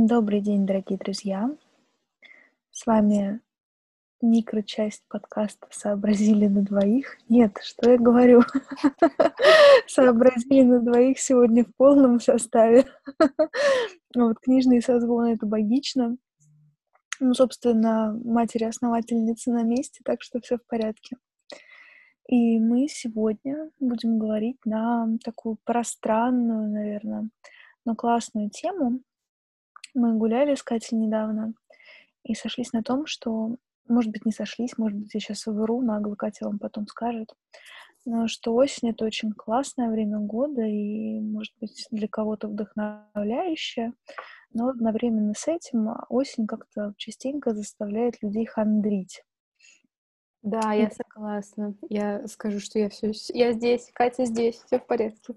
Добрый день, дорогие друзья! С вами микрочасть подкаста «Сообразили на двоих». Нет, что я говорю? «Сообразили на двоих» сегодня в полном составе. Вот книжный созвон — это логично. Ну, собственно, матери-основательницы на месте, так что все в порядке. И мы сегодня будем говорить на такую пространную, наверное, но классную тему — мы гуляли с Катей недавно и сошлись на том, что, может быть, не сошлись, может быть, я сейчас вру, нагло Катя вам потом скажет, но что осень — это очень классное время года и, может быть, для кого-то вдохновляющее, но одновременно с этим осень как-то частенько заставляет людей хандрить. Да, я согласна. Я скажу, что я все, я здесь, Катя здесь, все в порядке.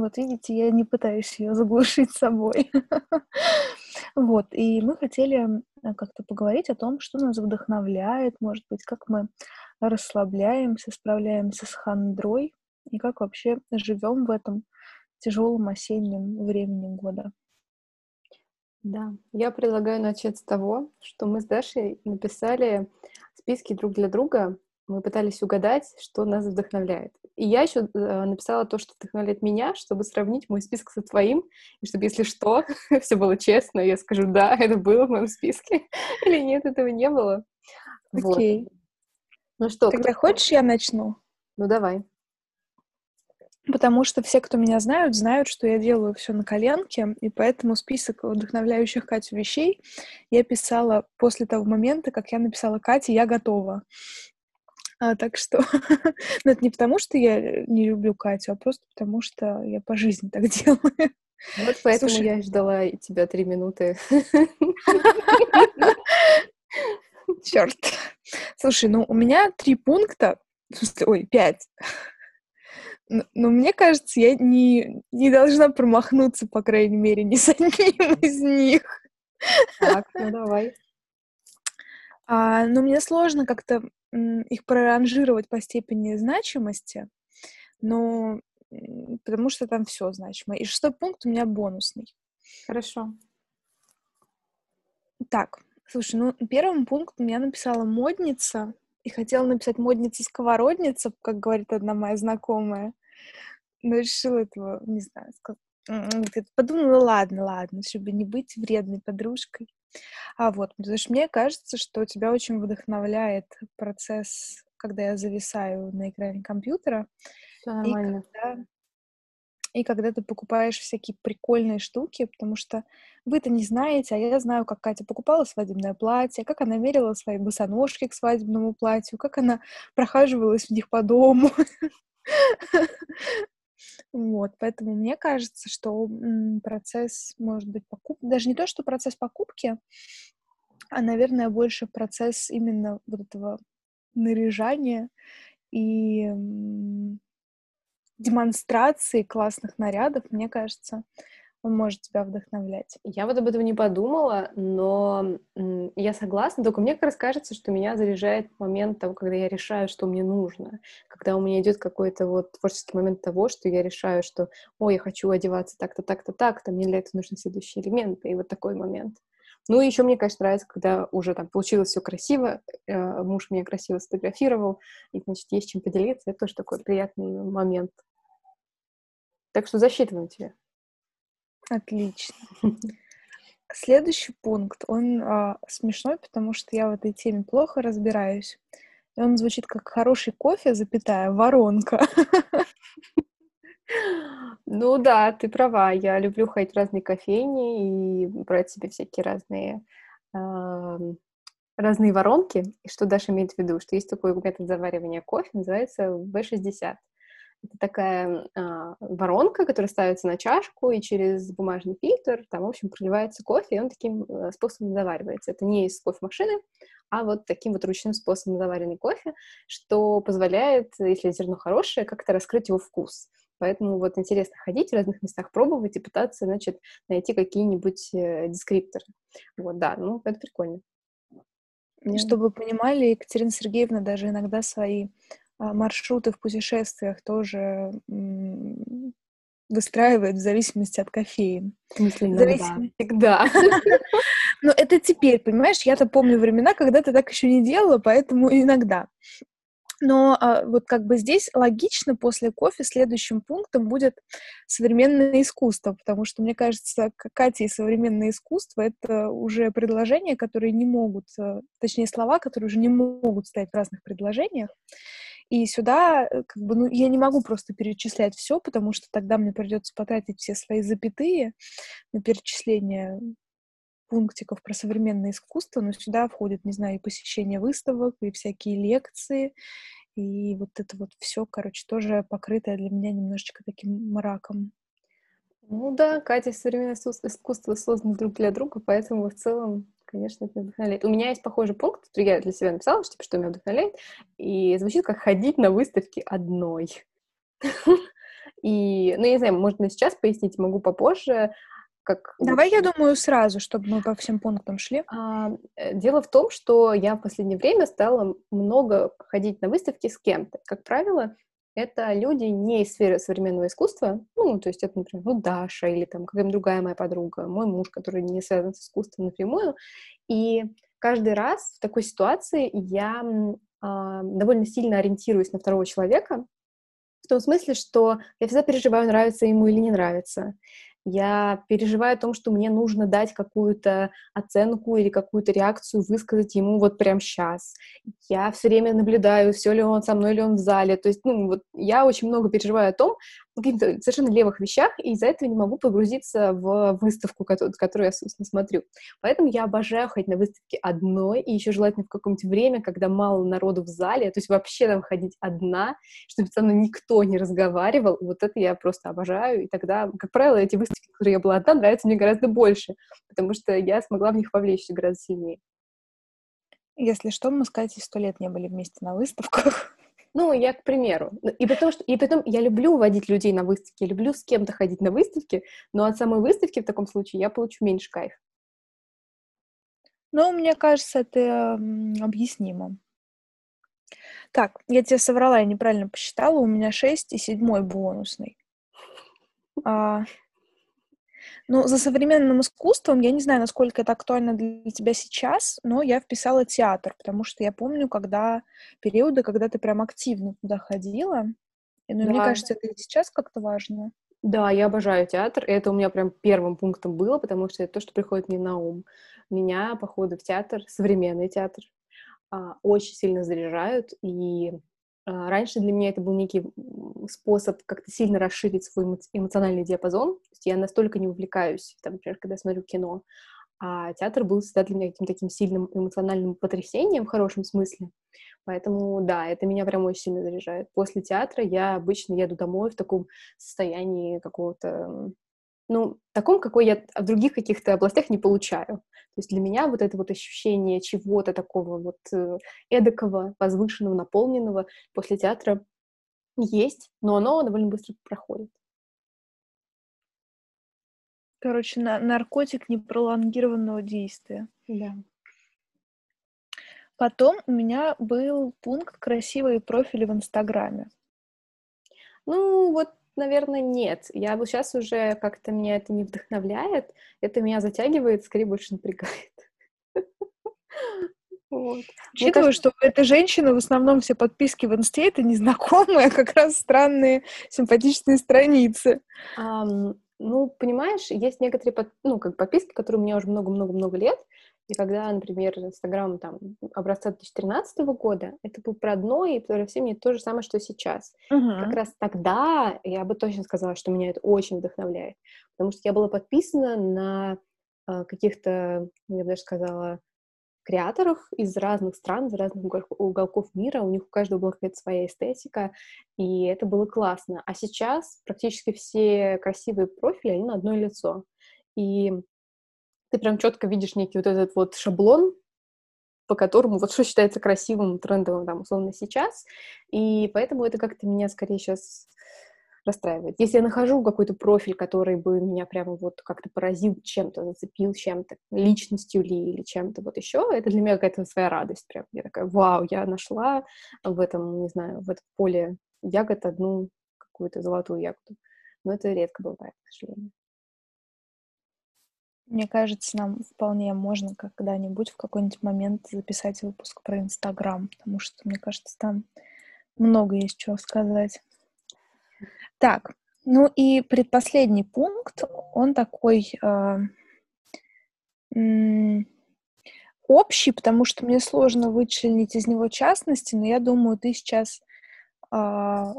Вот видите, я не пытаюсь ее заглушить собой. Вот, и мы хотели э, как-то поговорить о том, что нас вдохновляет, может быть, как мы расслабляемся, справляемся с хандрой, и как вообще живем в этом тяжелом осеннем времени года. Да, я предлагаю начать с того, что мы с Дашей написали списки друг для друга мы пытались угадать, что нас вдохновляет. И я еще э, написала то, что вдохновляет меня, чтобы сравнить мой список со твоим, и чтобы, если что, все было честно, я скажу, да, это было в моем списке, или нет, этого не было. Окей. Вот. Ну что? Тогда кто... хочешь, я начну? Ну, давай. Потому что все, кто меня знают, знают, что я делаю все на коленке, и поэтому список вдохновляющих Катю вещей я писала после того момента, как я написала Кате «Я готова». А, так что, ну, это не потому, что я не люблю Катю, а просто потому, что я по жизни так делаю. Вот поэтому Слушай... я ждала тебя три минуты. Черт. Слушай, ну у меня три пункта, ой, пять. Но, но мне кажется, я не, не должна промахнуться, по крайней мере, ни с одним из них. Так, ну давай. А, но мне сложно как-то их проранжировать по степени значимости, но потому что там все значимо. И шестой пункт у меня бонусный. Хорошо. Так, слушай, ну первым пунктом я написала модница и хотела написать модница-сковородница, как говорит одна моя знакомая, но решила этого, не знаю. Подумала, ладно, ладно, чтобы не быть вредной подружкой. А вот, потому что мне кажется, что тебя очень вдохновляет процесс, когда я зависаю на экране компьютера. Все нормально. И когда, и когда ты покупаешь всякие прикольные штуки, потому что вы-то не знаете, а я знаю, как Катя покупала свадебное платье, как она мерила свои босоножки к свадебному платью, как она прохаживалась в них по дому. Вот, поэтому мне кажется, что процесс, может быть, покупки, даже не то, что процесс покупки, а, наверное, больше процесс именно вот этого наряжания и демонстрации классных нарядов, мне кажется, он может тебя вдохновлять. Я вот об этом не подумала, но я согласна, только мне как раз кажется, что меня заряжает момент того, когда я решаю, что мне нужно, когда у меня идет какой-то вот творческий момент того, что я решаю, что, ой, я хочу одеваться так-то, так-то, так-то, мне для этого нужны следующие элементы, и вот такой момент. Ну, и еще мне, конечно, нравится, когда уже там получилось все красиво, э, муж меня красиво сфотографировал, и, значит, есть чем поделиться, это тоже такой приятный момент. Так что засчитываем тебе. Отлично. Следующий пункт, он а, смешной, потому что я в этой теме плохо разбираюсь. И он звучит как хороший кофе, запятая, воронка. Ну да, ты права. Я люблю ходить в разные кофейни и брать себе всякие разные э, разные воронки. И что Даша имеет в виду? Что есть такой метод заваривания кофе, называется V60. Это такая э, воронка, которая ставится на чашку, и через бумажный фильтр там, в общем, проливается кофе, и он таким э, способом заваривается. Это не из кофемашины, а вот таким вот ручным способом заваренный кофе, что позволяет, если зерно хорошее, как-то раскрыть его вкус. Поэтому вот интересно ходить в разных местах, пробовать и пытаться, значит, найти какие-нибудь э, дескрипторы. Вот, да, ну, это прикольно. И чтобы вы понимали, Екатерина Сергеевна даже иногда свои маршруты в путешествиях тоже выстраивает в зависимости от кофеина. В смысле, Зависим- Всегда. Ну, это теперь, понимаешь, я-то помню времена, когда ты так еще не делала, поэтому иногда. Но а, вот как бы здесь логично после кофе следующим пунктом будет современное искусство, потому что, мне кажется, к Кате и современное искусство — это уже предложения, которые не могут, э, точнее, слова, которые уже не могут стоять в разных предложениях. И сюда, э, как бы, ну, я не могу просто перечислять все, потому что тогда мне придется потратить все свои запятые на перечисление пунктиков про современное искусство, но сюда входит, не знаю, и посещение выставок, и всякие лекции, и вот это вот все, короче, тоже покрытое для меня немножечко таким мраком. Ну да, Катя современное искус- искусство созданы друг для друга, поэтому в целом, конечно, это вдохновляет. У меня есть похожий пункт, который я для себя написала, что, типа, что меня вдохновляет, и звучит как ходить на выставки одной. И, ну, я не знаю, можно сейчас пояснить, могу попозже, как... Давай, я думаю, сразу, чтобы мы по всем пунктам шли. А, э, Дело в том, что я в последнее время стала много ходить на выставки с кем-то. Как правило, это люди не из сферы современного искусства, ну, то есть это, например, ну, Даша или там какая-нибудь другая моя подруга, мой муж, который не связан с искусством напрямую. И каждый раз в такой ситуации я а, довольно сильно ориентируюсь на второго человека, в том смысле, что я всегда переживаю, нравится ему или не нравится. Я переживаю о том, что мне нужно дать какую-то оценку или какую-то реакцию высказать ему вот прямо сейчас. Я все время наблюдаю, все ли он со мной, или он в зале. То есть, ну, вот я очень много переживаю о том, каких-то совершенно левых вещах, и из-за этого не могу погрузиться в выставку, которую, я, собственно, смотрю. Поэтому я обожаю ходить на выставки одной, и еще желательно в каком-нибудь время, когда мало народу в зале, то есть вообще там ходить одна, чтобы со мной никто не разговаривал. Вот это я просто обожаю, и тогда, как правило, эти выставки, которые я была одна, нравятся мне гораздо больше, потому что я смогла в них вовлечься гораздо сильнее. Если что, мы с Катей сто лет не были вместе на выставках. Ну, я к примеру. И потом, что, и потом я люблю водить людей на выставки, я люблю с кем-то ходить на выставки, но от самой выставки в таком случае я получу меньше кайф. Ну, мне кажется, это объяснимо. Так, я тебе соврала, я неправильно посчитала. У меня 6 и седьмой бонусный. А, ну, за современным искусством, я не знаю, насколько это актуально для тебя сейчас, но я вписала театр, потому что я помню, когда периоды, когда ты прям активно туда ходила. И, ну, мне Да. кажется, это и сейчас как-то важно. Да, я обожаю театр, и это у меня прям первым пунктом было, потому что это то, что приходит мне на ум. Меня походы в театр, современный театр, а, очень сильно заряжают, и раньше для меня это был некий способ как-то сильно расширить свой эмо- эмоциональный диапазон. То есть я настолько не увлекаюсь, там, например, когда смотрю кино, а театр был всегда для меня каким-то таким сильным эмоциональным потрясением в хорошем смысле. Поэтому, да, это меня прям очень сильно заряжает. После театра я обычно еду домой в таком состоянии какого-то, ну, таком, какой я в других каких-то областях не получаю. То есть для меня вот это вот ощущение чего-то такого вот э, эдакого, возвышенного, наполненного после театра есть, но оно довольно быстро проходит. Короче, на- наркотик непролонгированного действия. Да. Потом у меня был пункт «Красивые профили в Инстаграме». Ну, вот, наверное, нет. Я вот сейчас уже как-то меня это не вдохновляет, это меня затягивает, скорее больше напрягает. Вот. Учитывая, кажется, что у этой женщины в основном все подписки в Инсте — это незнакомые, а как раз странные, симпатичные страницы. ам, ну, понимаешь, есть некоторые под- ну, как подписки, которые у меня уже много-много-много лет, и когда, например, Инстаграм там образца 2013 года, это был про одно, и про все мне то же самое, что сейчас. Как раз тогда я бы точно сказала, что меня это очень вдохновляет, потому что я была подписана на а, каких-то, я бы даже сказала, креаторов из разных стран, из разных угол- уголков мира, у них у каждого была какая-то своя эстетика, и это было классно. А сейчас практически все красивые профили, они на одно лицо. И ты прям четко видишь некий вот этот вот шаблон, по которому вот что считается красивым, трендовым, там, условно, сейчас. И поэтому это как-то меня скорее сейчас расстраивает. Если я нахожу какой-то профиль, который бы меня прямо вот как-то поразил чем-то, зацепил чем-то, личностью ли или чем-то вот еще, это для меня какая-то своя радость прям. Я такая, вау, я нашла в этом, не знаю, в этом поле ягод одну какую-то золотую ягоду. но это редко бывает, к сожалению. Мне кажется, нам вполне можно когда-нибудь в какой-нибудь момент записать выпуск про Инстаграм, потому что, мне кажется, там много есть чего сказать. Так, ну и предпоследний пункт, он такой э, общий, потому что мне сложно вычленить из него частности, но я думаю, ты сейчас э,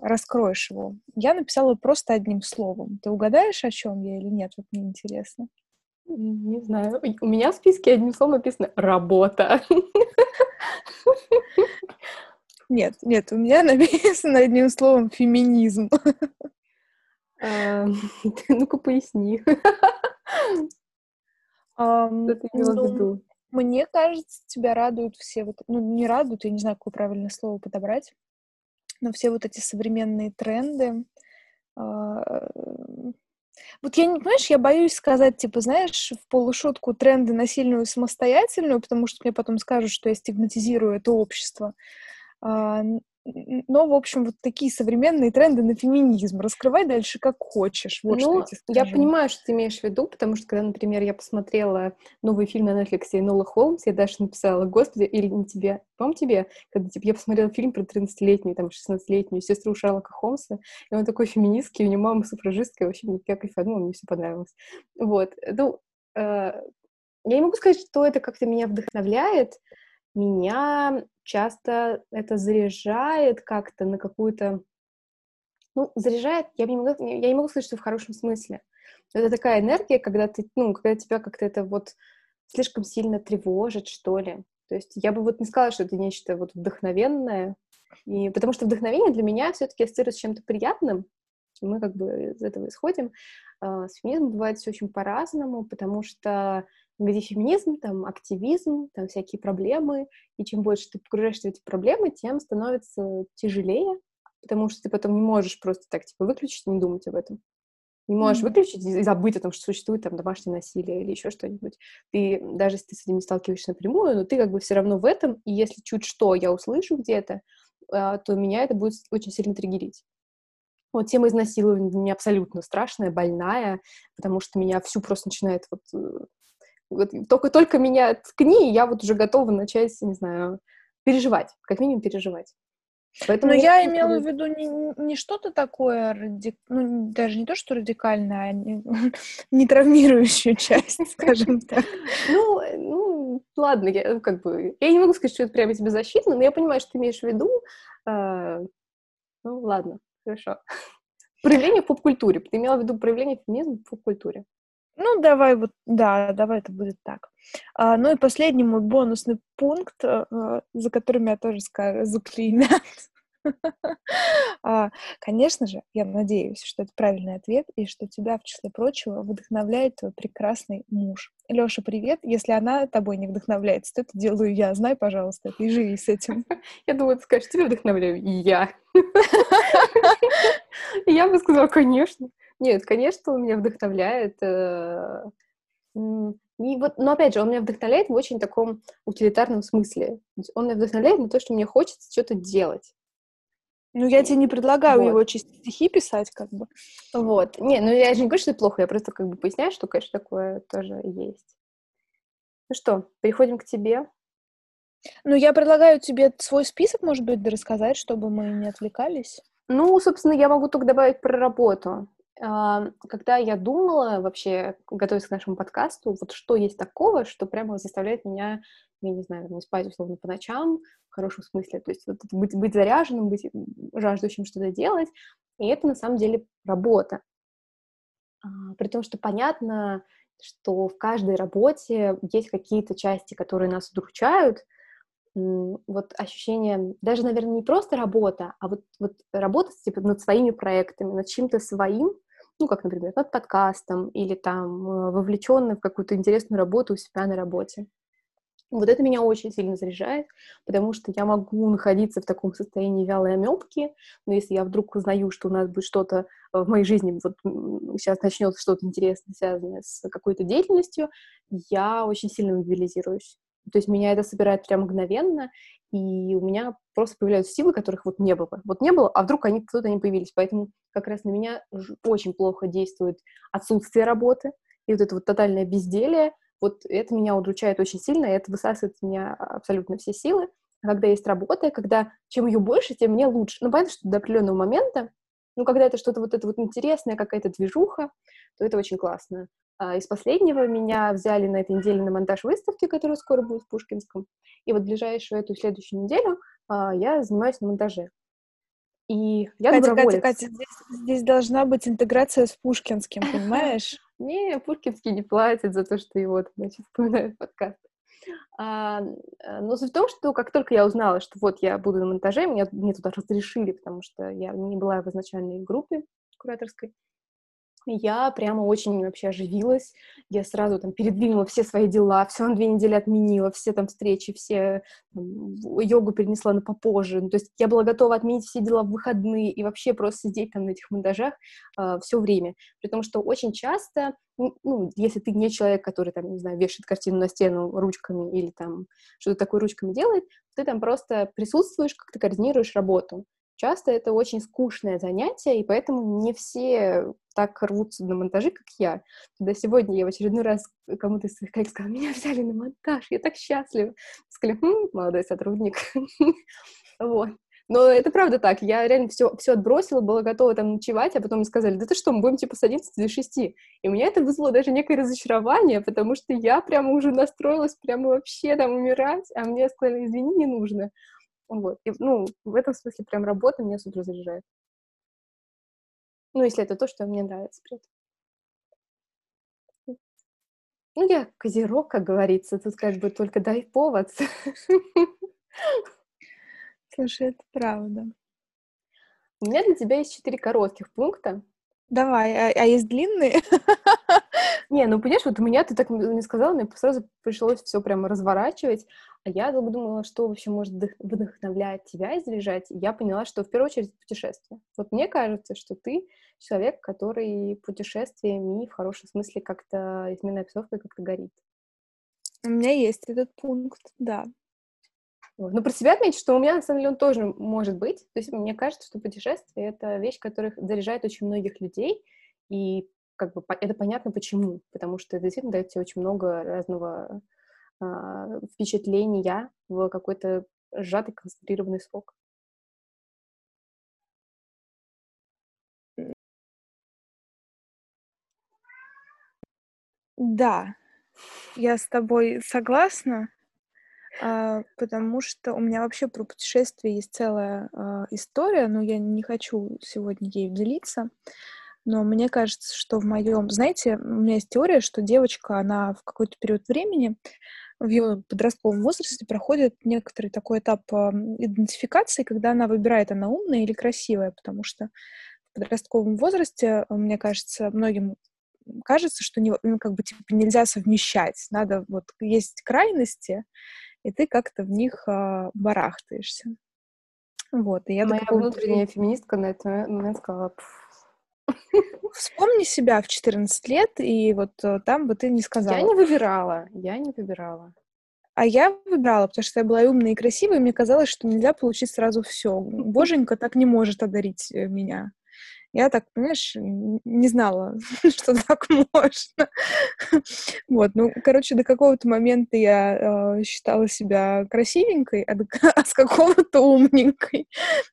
раскроешь его. Я написала просто одним словом. Ты угадаешь, о чем я или нет? Вот мне интересно. Не знаю. У меня в списке одним словом написано «работа». Нет, нет, у меня написано одним словом «феминизм». А, ну-ка, поясни. Что ты имела в ну, виду? Мне кажется, тебя радуют все вот... Ну, не радуют, я не знаю, какое правильное слово подобрать, но все вот эти современные тренды, а, вот я не, понимаешь, я боюсь сказать, типа, знаешь, в полушутку тренды на сильную самостоятельную, потому что мне потом скажут, что я стигматизирую это общество. А, но, в общем, вот такие современные тренды на феминизм. Раскрывай дальше как хочешь. Вот ну, что я, я понимаю, что ты имеешь в виду, потому что, когда, например, я посмотрела новый фильм на Netflix Нола Холмс, я даже написала, господи, или не тебе, по тебе, когда типа, я посмотрела фильм про 13-летнюю, там, 16-летнюю сестру Шерлока Холмса, и он такой феминистский, у него мама суфражистка, вообще я кайфанула, мне все понравилось. Вот, ну, э, я не могу сказать, что это как-то меня вдохновляет, меня часто это заряжает как-то на какую-то... Ну, заряжает, я не могу, я не могу сказать, что в хорошем смысле. Это такая энергия, когда ты, ну, когда тебя как-то это вот слишком сильно тревожит, что ли. То есть я бы вот не сказала, что это нечто вот вдохновенное, и, потому что вдохновение для меня все-таки ассоциируется с чем-то приятным, мы как бы из этого исходим. А, с феминизмом бывает все очень по-разному, потому что где феминизм, там активизм, там всякие проблемы, и чем больше ты погружаешься в эти проблемы, тем становится тяжелее, потому что ты потом не можешь просто так, типа, выключить и не думать об этом. Не можешь mm-hmm. выключить и забыть о том, что существует там домашнее насилие или еще что-нибудь. Ты, даже если ты с этим не сталкиваешься напрямую, но ты как бы все равно в этом, и если чуть что я услышу где-то, а, то меня это будет очень сильно триггерить. Вот тема изнасилования для меня абсолютно страшная, больная, потому что меня всю просто начинает вот э, вот только-только меня ткни, и я вот уже готова начать, не знаю, переживать, как минимум переживать. Поэтому Но я имела в виду не, не что-то такое, ради... ну, даже не то, что радикальное, а не, не травмирующую часть, скажем так. Ну, ну, ладно, я как бы... Я не могу сказать, что это прямо тебе защитно, но я понимаю, что ты имеешь в виду. А, ну, ладно, хорошо. Проявление в поп-культуре. Ты имела в виду проявление феминизма в поп-культуре. Ну, давай вот, да, давай это будет так. А, ну и последний мой бонусный пункт, а, за которым я тоже скажу, заклеймят. а, конечно же, я надеюсь, что это правильный ответ, и что тебя, в числе прочего, вдохновляет твой прекрасный муж. Лёша, привет. Если она тобой не вдохновляется, то это делаю я. Знай, пожалуйста, и живи с этим. Я думаю, ты скажешь, тебя вдохновляю я. Я бы сказала, конечно. Нет, конечно, он меня вдохновляет. Э, и вот, но опять же, он меня вдохновляет в очень таком утилитарном смысле. Он меня вдохновляет на то, что мне хочется что-то делать. Ну, я тебе не предлагаю вот. его чисто стихи писать, как бы. Вот. Не, ну я же не говорю, что это плохо, я просто как бы поясняю, что, конечно, такое тоже есть. Ну что, переходим к тебе. Ну, я предлагаю тебе свой список, может быть, рассказать, чтобы мы не отвлекались. Ну, собственно, я могу только добавить про работу. А, когда я думала вообще, готовясь к нашему подкасту, вот что есть такого, что прямо заставляет меня, я не знаю, не спать условно по ночам, в хорошем смысле, то есть вот быть, быть заряженным, быть жаждущим что-то делать, и это на самом деле работа. А, при том, что понятно, что в каждой работе есть какие-то части, которые нас удручают, вот ощущение, даже, наверное, не просто работа, а вот, вот работа типа, над своими проектами, над чем-то своим, ну, как, например, над подкастом или там э, вовлеченный в какую-то интересную работу у себя на работе. Вот это меня очень сильно заряжает, потому что я могу находиться в таком состоянии вялой омепки, но если я вдруг узнаю, что у нас будет что-то в моей жизни, вот сейчас начнется что-то интересное, связанное с какой-то деятельностью, я очень сильно мобилизируюсь. То есть меня это собирает прям мгновенно, и у меня просто появляются силы, которых вот не было. Вот не было, а вдруг они кто-то не появились. Поэтому как раз на меня очень плохо действует отсутствие работы и вот это вот тотальное безделие. Вот это меня удручает очень сильно, и это высасывает из меня абсолютно все силы. Когда есть работа, когда чем ее больше, тем мне лучше. Ну, понятно, что до определенного момента, ну, когда это что-то вот это вот интересное, какая-то движуха, то это очень классно. А из последнего меня взяли на этой неделе на монтаж выставки, которая скоро будет в Пушкинском. И вот ближайшую эту следующую неделю я занимаюсь на монтаже. И я Катя, Катя, Катя, здесь, здесь должна быть интеграция с Пушкинским, понимаешь? Не, Пушкинский не платит за то, что его, значит, вспоминают подкаст. А, э, но суть в том, что как только я узнала, что вот я буду на монтаже, меня, мне туда разрешили, потому что я не была в изначальной группе кураторской, я прямо очень вообще оживилась. Я сразу там передвинула все свои дела, все на две недели отменила, все там встречи, все там, йогу перенесла на попозже. Ну, то есть я была готова отменить все дела в выходные и вообще просто сидеть там на этих монтажах э, а, все время. При том, что очень часто, ну, если ты не человек, который там, не знаю, вешает картину на стену ручками или там что-то такое ручками делает, ты там просто присутствуешь, как ты координируешь работу. Часто это очень скучное занятие, и поэтому не все так рвутся на монтажи, как я. Когда сегодня я в очередной раз кому-то из своих коллег сказала, меня взяли на монтаж, я так счастлива. Сказали, хм, молодой сотрудник. вот. Но это правда так. Я реально все, все отбросила, была готова там ночевать, а потом мне сказали, да ты что, мы будем типа с 11 до 6. И у меня это вызвало даже некое разочарование, потому что я прямо уже настроилась прямо вообще там умирать, а мне сказали, извини, не нужно. Вот. И, ну, в этом смысле прям работа меня супер заряжает. Ну, если это то, что мне нравится при этом. Ну, я козерог, как говорится, тут как бы только дай повод. Слушай, это правда. У меня для тебя есть четыре коротких пункта. Давай, а, а есть длинные? Не, ну понимаешь, вот у меня ты так не сказала, мне сразу пришлось все прямо разворачивать, а я долго думала, что вообще может вдохновлять тебя и заряжать. Я поняла, что в первую очередь путешествие. Вот мне кажется, что ты человек, который путешествиями в хорошем смысле как-то изменной обстановкой как-то горит. У меня есть этот пункт, да. Но про себя отметить, что у меня, на самом деле, он тоже может быть. То есть мне кажется, что путешествие — это вещь, которая заряжает очень многих людей, и как бы это понятно почему, потому что это действительно дает тебе очень много разного э, впечатления в какой-то сжатый, концентрированный срок. Да, я с тобой согласна, э, потому что у меня вообще про путешествия есть целая э, история, но я не хочу сегодня ей делиться. Но мне кажется, что в моем... Знаете, у меня есть теория, что девочка, она в какой-то период времени в ее подростковом возрасте проходит некоторый такой этап идентификации, когда она выбирает, она умная или красивая, потому что в подростковом возрасте, мне кажется, многим кажется, что не, ну, как бы типа нельзя совмещать, надо вот есть крайности, и ты как-то в них а, барахтаешься. Вот, и я Моя внутренняя феминистка на этот момент сказала, Вспомни себя в 14 лет, и вот э, там бы ты не сказала. Я не выбирала, я не выбирала. А я выбирала, потому что я была умная и красивая, и мне казалось, что нельзя получить сразу все. Боженька так не может одарить э, меня. Я так, понимаешь, не знала, что так можно. Вот, ну, короче, до какого-то момента я э, считала себя красивенькой, а, до, а с какого-то умненькой.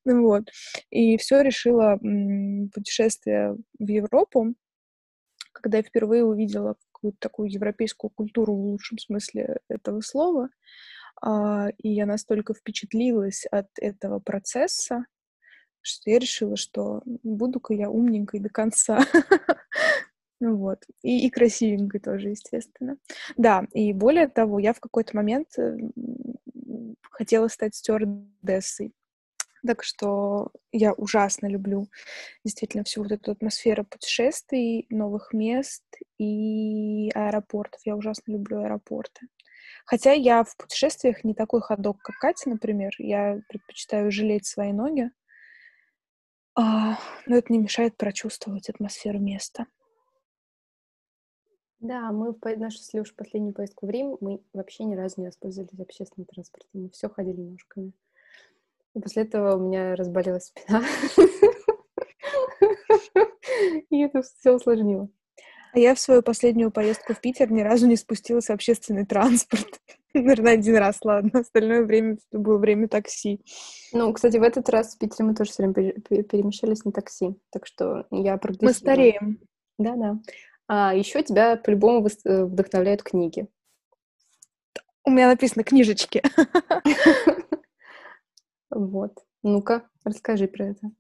Вот. И все решила путешествие в Европу, когда я впервые увидела какую-то такую европейскую культуру в лучшем смысле этого слова. Uh, и я настолько впечатлилась от этого процесса, что я решила, что буду-ка я умненькой до конца. Ну вот. И, и красивенькой тоже, естественно. Да, и более того, я в какой-то момент э, хотела стать стюардессой. Так что я ужасно люблю действительно всю вот эту атмосферу путешествий, новых мест и аэропортов. Я ужасно люблю аэропорты. Хотя я в путешествиях не такой ходок, как Катя, например. Я предпочитаю жалеть свои ноги. А, но это не мешает прочувствовать атмосферу места. Да, мы в нашу с Лёшей последнюю поездку в Рим, мы вообще ни разу не воспользовались общественным транспортом. Мы все ходили ножками. И после этого у меня разболелась спина. И это все усложнило. А я в свою последнюю поездку в Питер ни разу не спустилась в общественный транспорт. Наверное, один раз, ладно. Остальное время это было время такси. Ну, кстати, в этот раз в Питере мы тоже все время перемещались на такси. Так что я Мы стареем. Да-да. А еще тебя по-любому э, вдохновляют книги. У меня написано книжечки. Вот. Ну-ка, расскажи про это.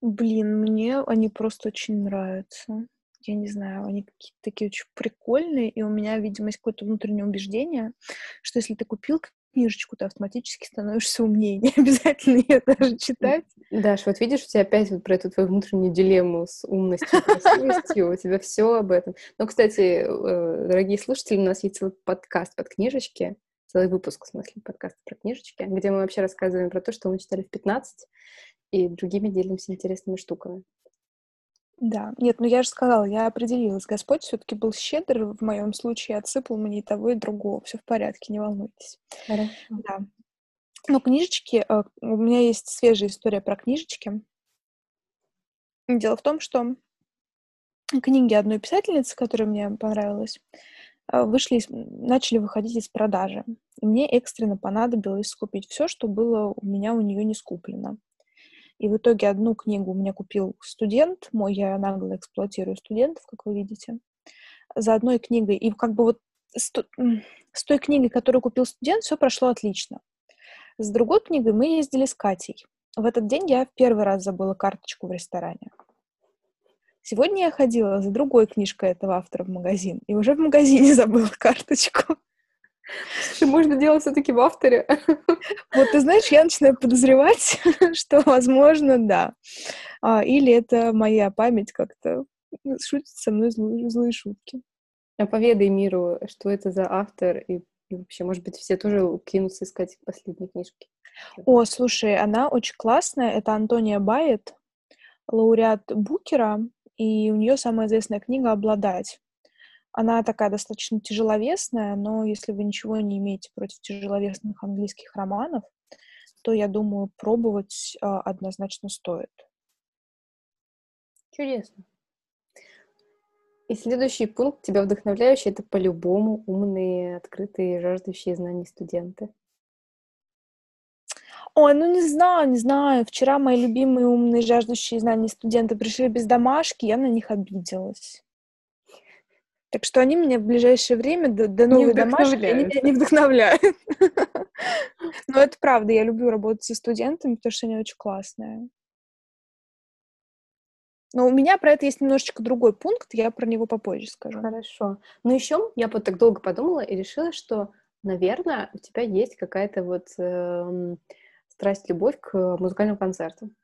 Блин, мне они просто очень нравятся. Я не знаю, они какие-то такие очень прикольные, и у меня, видимо, есть какое-то внутреннее убеждение, что если ты купил книжечку, ты автоматически становишься умнее. Не обязательно ее даже читать. Даш, вот видишь, у тебя опять вот про эту твою внутреннюю дилемму с умностью у тебя все об этом. Но, кстати, э, дорогие слушатели, у нас есть целый подкаст под книжечки, целый выпуск, в смысле, подкаста про книжечки, где мы вообще рассказываем про то, что мы читали в 15, и другими делимся интересными штуками. Да, нет, ну я же сказала, я определилась. Господь все-таки был щедр в моем случае, отсыпал мне и того, и другого. Все в порядке, не волнуйтесь. Хорошо. Да. Ну, книжечки, э, у меня есть свежая история про книжечки. Дело в том, что книги одной писательницы, которая мне понравилась, э, вышли, начали выходить из продажи. И мне экстренно понадобилось скупить все, что было у меня у нее не скуплено. И в итоге одну книгу у меня купил студент мой, я нагло эксплуатирую студентов, как вы видите, за одной книгой. И как бы вот с, с той книгой, которую купил студент, все прошло отлично. С другой книгой мы ездили с Катей. В этот день я в первый раз забыла карточку в ресторане. Сегодня я ходила за другой книжкой этого автора в магазин, и уже в магазине забыла карточку. Слушай, можно делать все-таки в авторе. Вот ты знаешь, я начинаю подозревать, что, возможно, да. А, или это моя память как-то шутит со мной злые, злые шутки. А поведай миру, что это за автор, и, и вообще, может быть, все тоже кинутся искать последние книжки. О, слушай, она очень классная. Это Антония Байет, лауреат Букера, и у нее самая известная книга «Обладать». Она такая достаточно тяжеловесная, но если вы ничего не имеете против тяжеловесных английских романов, то, я думаю, пробовать э, однозначно стоит. Чудесно. И следующий пункт тебя вдохновляющий — это по-любому умные, открытые, жаждущие знаний студенты. Ой, ну не знаю, не знаю. Вчера мои любимые умные, жаждущие знаний студенты пришли без домашки, я на них обиделась. Так что они меня в ближайшее время до, до новой домашки они меня не вдохновляют. Но это правда, я люблю работать со студентами, потому что они очень классные. Но у меня про это есть немножечко другой пункт, я про него попозже скажу. Хорошо. Но еще я вот так долго подумала и решила, что, наверное, у тебя есть какая-то вот э, страсть, любовь к музыкальным концертам.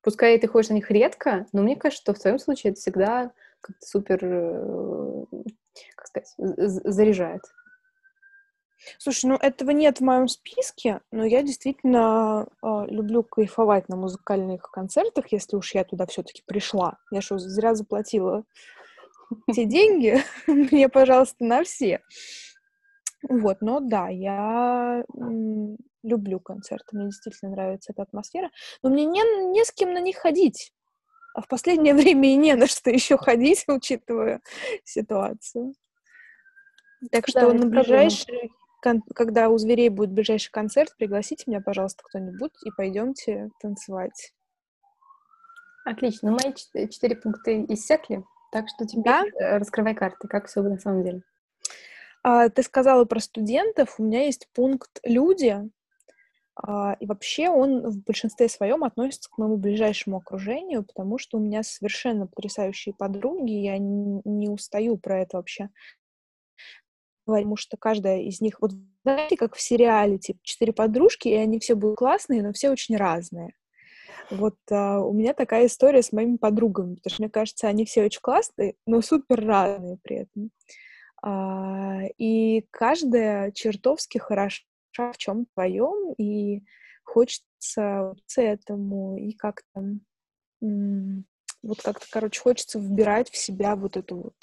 Пускай ты ходишь на них редко, но мне кажется, что в твоем случае это всегда супер, э, как сказать, заряжает. Слушай, ну этого нет в моем списке, но я действительно э, люблю кайфовать на музыкальных концертах, если уж я туда все-таки пришла. Я что, зря заплатила те деньги? Мне, пожалуйста, на все. Вот, но да, я люблю концерты, мне действительно нравится эта атмосфера, но мне не, не с кем на них ходить. А в последнее время и не на что еще ходить, учитывая ситуацию. Так что да, на ближайший, кон- когда у зверей будет ближайший концерт, пригласите меня, пожалуйста, кто-нибудь, и пойдемте танцевать. Отлично. Ну, мои четыре пункта иссякли, так что теперь да? Э, раскрывай карты, как все на самом деле. А, ты сказала про студентов. У меня есть пункт «люди», и вообще он в большинстве своем относится к моему ближайшему окружению, потому что у меня совершенно потрясающие подруги, я не устаю про это вообще потому что каждая из них, вот знаете, как в сериале, типа, четыре подружки, и они все будут классные, но все очень разные. Вот а, у меня такая история с моими подругами, потому что мне кажется, они все очень классные, но супер разные при этом. А, и каждая чертовски хороша в чем твоем, и хочется этому и как-то вот как-то, короче, хочется вбирать в себя вот эту вот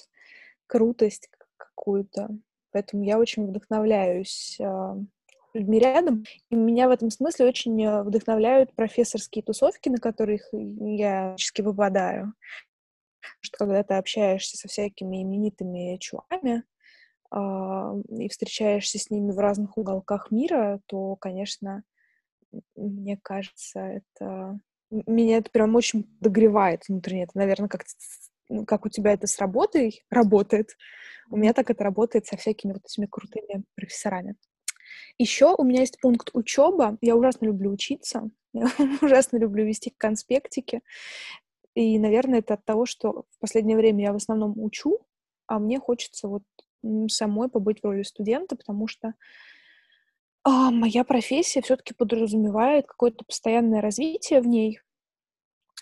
крутость какую-то. Поэтому я очень вдохновляюсь э, людьми рядом. И меня в этом смысле очень э, вдохновляют профессорские тусовки, на которых я практически выпадаю. Что когда ты общаешься со всякими именитыми чуваками, и встречаешься с ними в разных уголках мира, то, конечно, мне кажется, это меня это прям очень догревает внутренне. Это, наверное, как, как у тебя это с работой работает. У меня так это работает со всякими вот этими крутыми профессорами. Еще у меня есть пункт учеба. Я ужасно люблю учиться. Я ужасно люблю вести конспектики. И, наверное, это от того, что в последнее время я в основном учу, а мне хочется вот самой побыть в роли студента, потому что а, моя профессия все-таки подразумевает какое-то постоянное развитие в ней,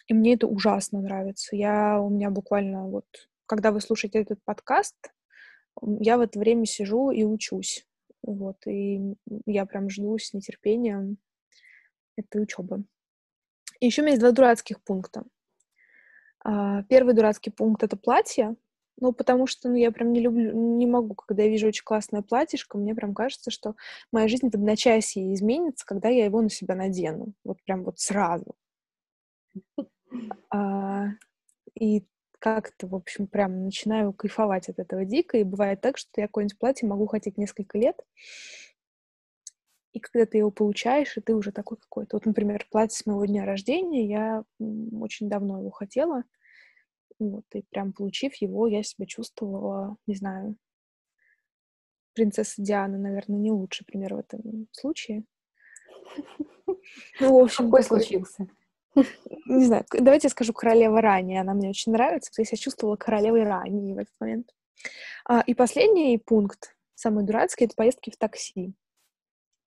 и мне это ужасно нравится. Я у меня буквально вот, когда вы слушаете этот подкаст, я в это время сижу и учусь. Вот, и я прям жду с нетерпением этой учебы. И еще у меня есть два дурацких пункта. А, первый дурацкий пункт — это платье. Ну, потому что ну, я прям не люблю, не могу, когда я вижу очень классное платьишко, мне прям кажется, что моя жизнь в одночасье изменится, когда я его на себя надену. Вот прям вот сразу. А, и как-то, в общем, прям начинаю кайфовать от этого дико. И бывает так, что я какое-нибудь платье могу хотеть несколько лет, и когда ты его получаешь, и ты уже такой какой-то. Вот, например, платье с моего дня рождения, я очень давно его хотела. Вот, и прям получив его, я себя чувствовала, не знаю, принцесса Диана, наверное, не лучший пример в этом случае. Ну, в общем, Какой случился? Не знаю, давайте я скажу королева ранее. Она мне очень нравится, потому что я себя чувствовала королевой ранее в этот момент. А, и последний пункт, самый дурацкий, это поездки в такси.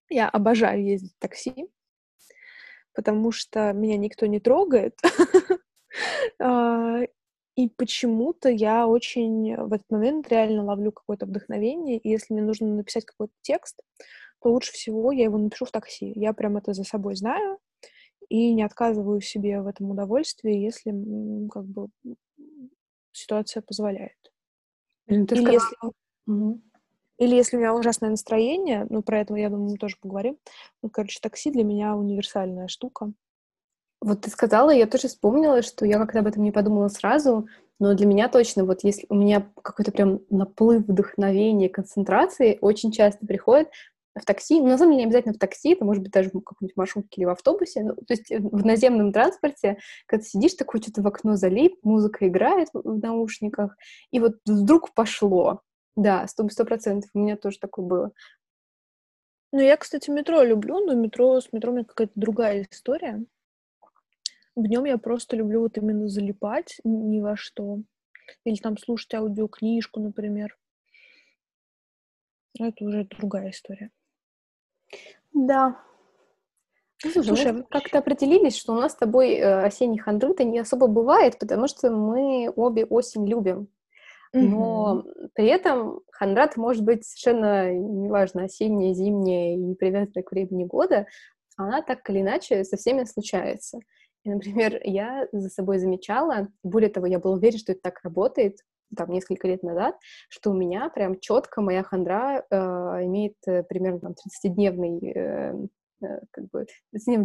Я обожаю ездить в такси, потому что меня никто не трогает. И почему-то я очень в этот момент реально ловлю какое-то вдохновение, и если мне нужно написать какой-то текст, то лучше всего я его напишу в такси. Я прям это за собой знаю, и не отказываю себе в этом удовольствии, если как бы ситуация позволяет. Блин, ты Или сказала... если... Угу. Или если у меня ужасное настроение, ну, про это, я думаю, мы тоже поговорим. Ну, короче, такси для меня универсальная штука. Вот ты сказала, я тоже вспомнила, что я как-то об этом не подумала сразу, но для меня точно, вот если у меня какой-то прям наплыв вдохновения, концентрации очень часто приходит в такси, ну, на самом деле не обязательно в такси, это может быть даже в какой-нибудь маршрутке или в автобусе, ну, то есть э, в наземном транспорте, когда ты сидишь, такой что-то в окно залип, музыка играет в наушниках, и вот вдруг пошло. Да, сто процентов, у меня тоже такое было. Ну, я, кстати, метро люблю, но метро с метро у меня какая-то другая история. В нем я просто люблю вот именно залипать ни во что. Или там слушать аудиокнижку, например. Это уже другая история. Да. Ну, слушай, слушай мы как-то определились, что у нас с тобой э, осенний хандры-то не особо бывает, потому что мы обе осень любим. Но mm-hmm. при этом хандрат может быть совершенно, неважно, осенняя, зимняя и привязанная к времени года, она так или иначе со всеми случается. И, например, я за собой замечала, более того, я была уверена, что это так работает, там, несколько лет назад, что у меня прям четко моя хандра э, имеет э, примерно там 30-дневный э, э, как бы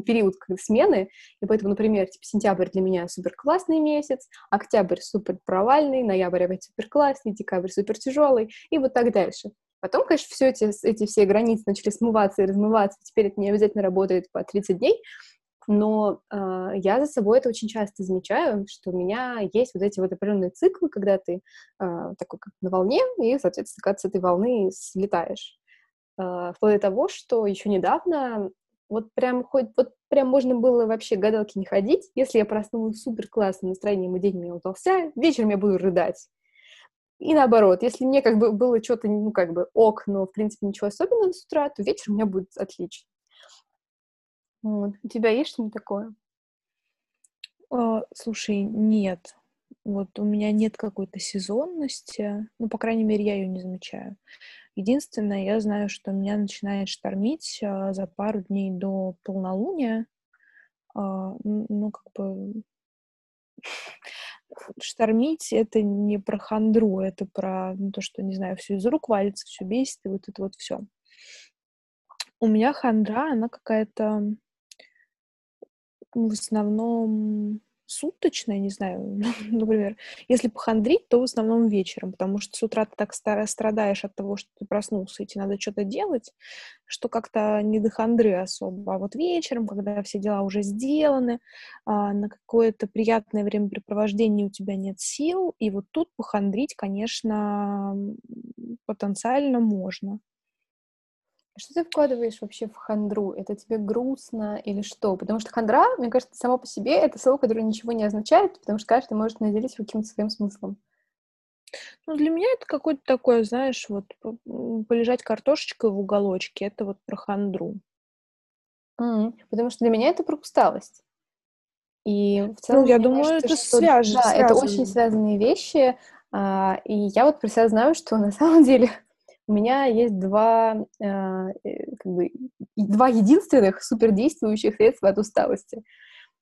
период смены, и поэтому, например, типа сентябрь для меня супер классный месяц, октябрь супер провальный, ноябрь опять супер классный, декабрь супер тяжелый, и вот так дальше. Потом, конечно, все эти, эти все границы начали смываться и размываться, теперь это не обязательно работает по 30 дней, но э, я за собой это очень часто замечаю, что у меня есть вот эти вот определенные циклы, когда ты э, такой как на волне, и, соответственно, как с этой волны слетаешь. Э, вплоть до того, что еще недавно вот прям хоть вот прям можно было вообще гадалки не ходить. Если я проснулась супер классным настроением, и день меня удался, вечером я буду рыдать. И наоборот, если мне как бы было что-то, ну, как бы ок, но, в принципе, ничего особенного с утра, то вечером у меня будет отлично. Вот. У тебя есть что-нибудь такое? А, слушай, нет. Вот у меня нет какой-то сезонности. Ну, по крайней мере, я ее не замечаю. Единственное, я знаю, что меня начинает штормить а, за пару дней до полнолуния. А, ну, как бы... штормить — это не про хандру, это про ну, то, что, не знаю, все из рук валится, все бесит, и вот это вот все. У меня хандра, она какая-то в основном суточная, не знаю, например, если похандрить, то в основном вечером, потому что с утра ты так страдаешь от того, что ты проснулся, и тебе надо что-то делать, что как-то не до хандры особо. А вот вечером, когда все дела уже сделаны, а, на какое-то приятное времяпрепровождение у тебя нет сил, и вот тут похандрить, конечно, потенциально можно. Что ты вкладываешь вообще в хандру? Это тебе грустно или что? Потому что хандра, мне кажется, само по себе это слово, которое ничего не означает, потому что каждый может наделить каким-то своим смыслом. Ну, для меня это какое-то такое, знаешь, вот полежать картошечкой в уголочке, это вот про хандру. Mm-hmm. Потому что для меня это про усталость. И в целом, ну, я думаю, кажется, это что, свяж... да, связано. это очень связанные вещи. А, и я вот про себя знаю, что на самом деле у меня есть два, э, э, как бы, два единственных супердействующих средства от усталости.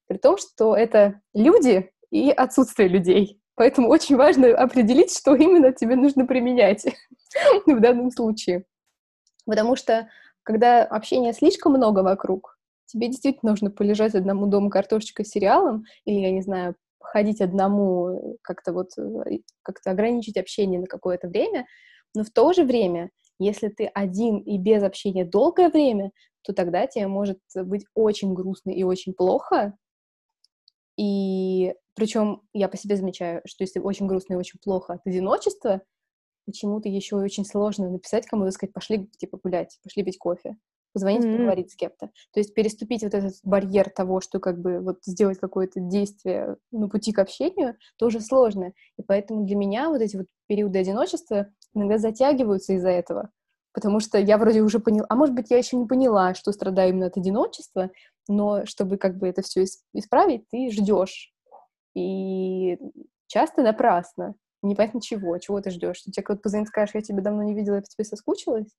При том, что это люди и отсутствие людей. Поэтому очень важно определить, что именно тебе нужно применять в данном случае. Потому что, когда общения слишком много вокруг, тебе действительно нужно полежать одному дома картошечкой сериалом, или, я не знаю, ходить одному, как-то вот, э, как-то ограничить общение на какое-то время, но в то же время, если ты один и без общения долгое время, то тогда тебе может быть очень грустно и очень плохо. И причем я по себе замечаю, что если очень грустно и очень плохо от одиночества, почему-то еще очень сложно написать кому-то, сказать, пошли, типа, гулять, пошли пить кофе позвонить, mm-hmm. поговорить с кем-то. То есть переступить вот этот барьер того, что как бы вот сделать какое-то действие на пути к общению, тоже сложно. И поэтому для меня вот эти вот периоды одиночества иногда затягиваются из-за этого. Потому что я вроде уже поняла, а может быть, я еще не поняла, что страдаю именно от одиночества, но чтобы как бы это все исправить, ты ждешь. И часто напрасно. Непонятно чего, чего ты ждешь. Что тебе кто-то позвонит, скажешь, я тебя давно не видела, я по тебе соскучилась.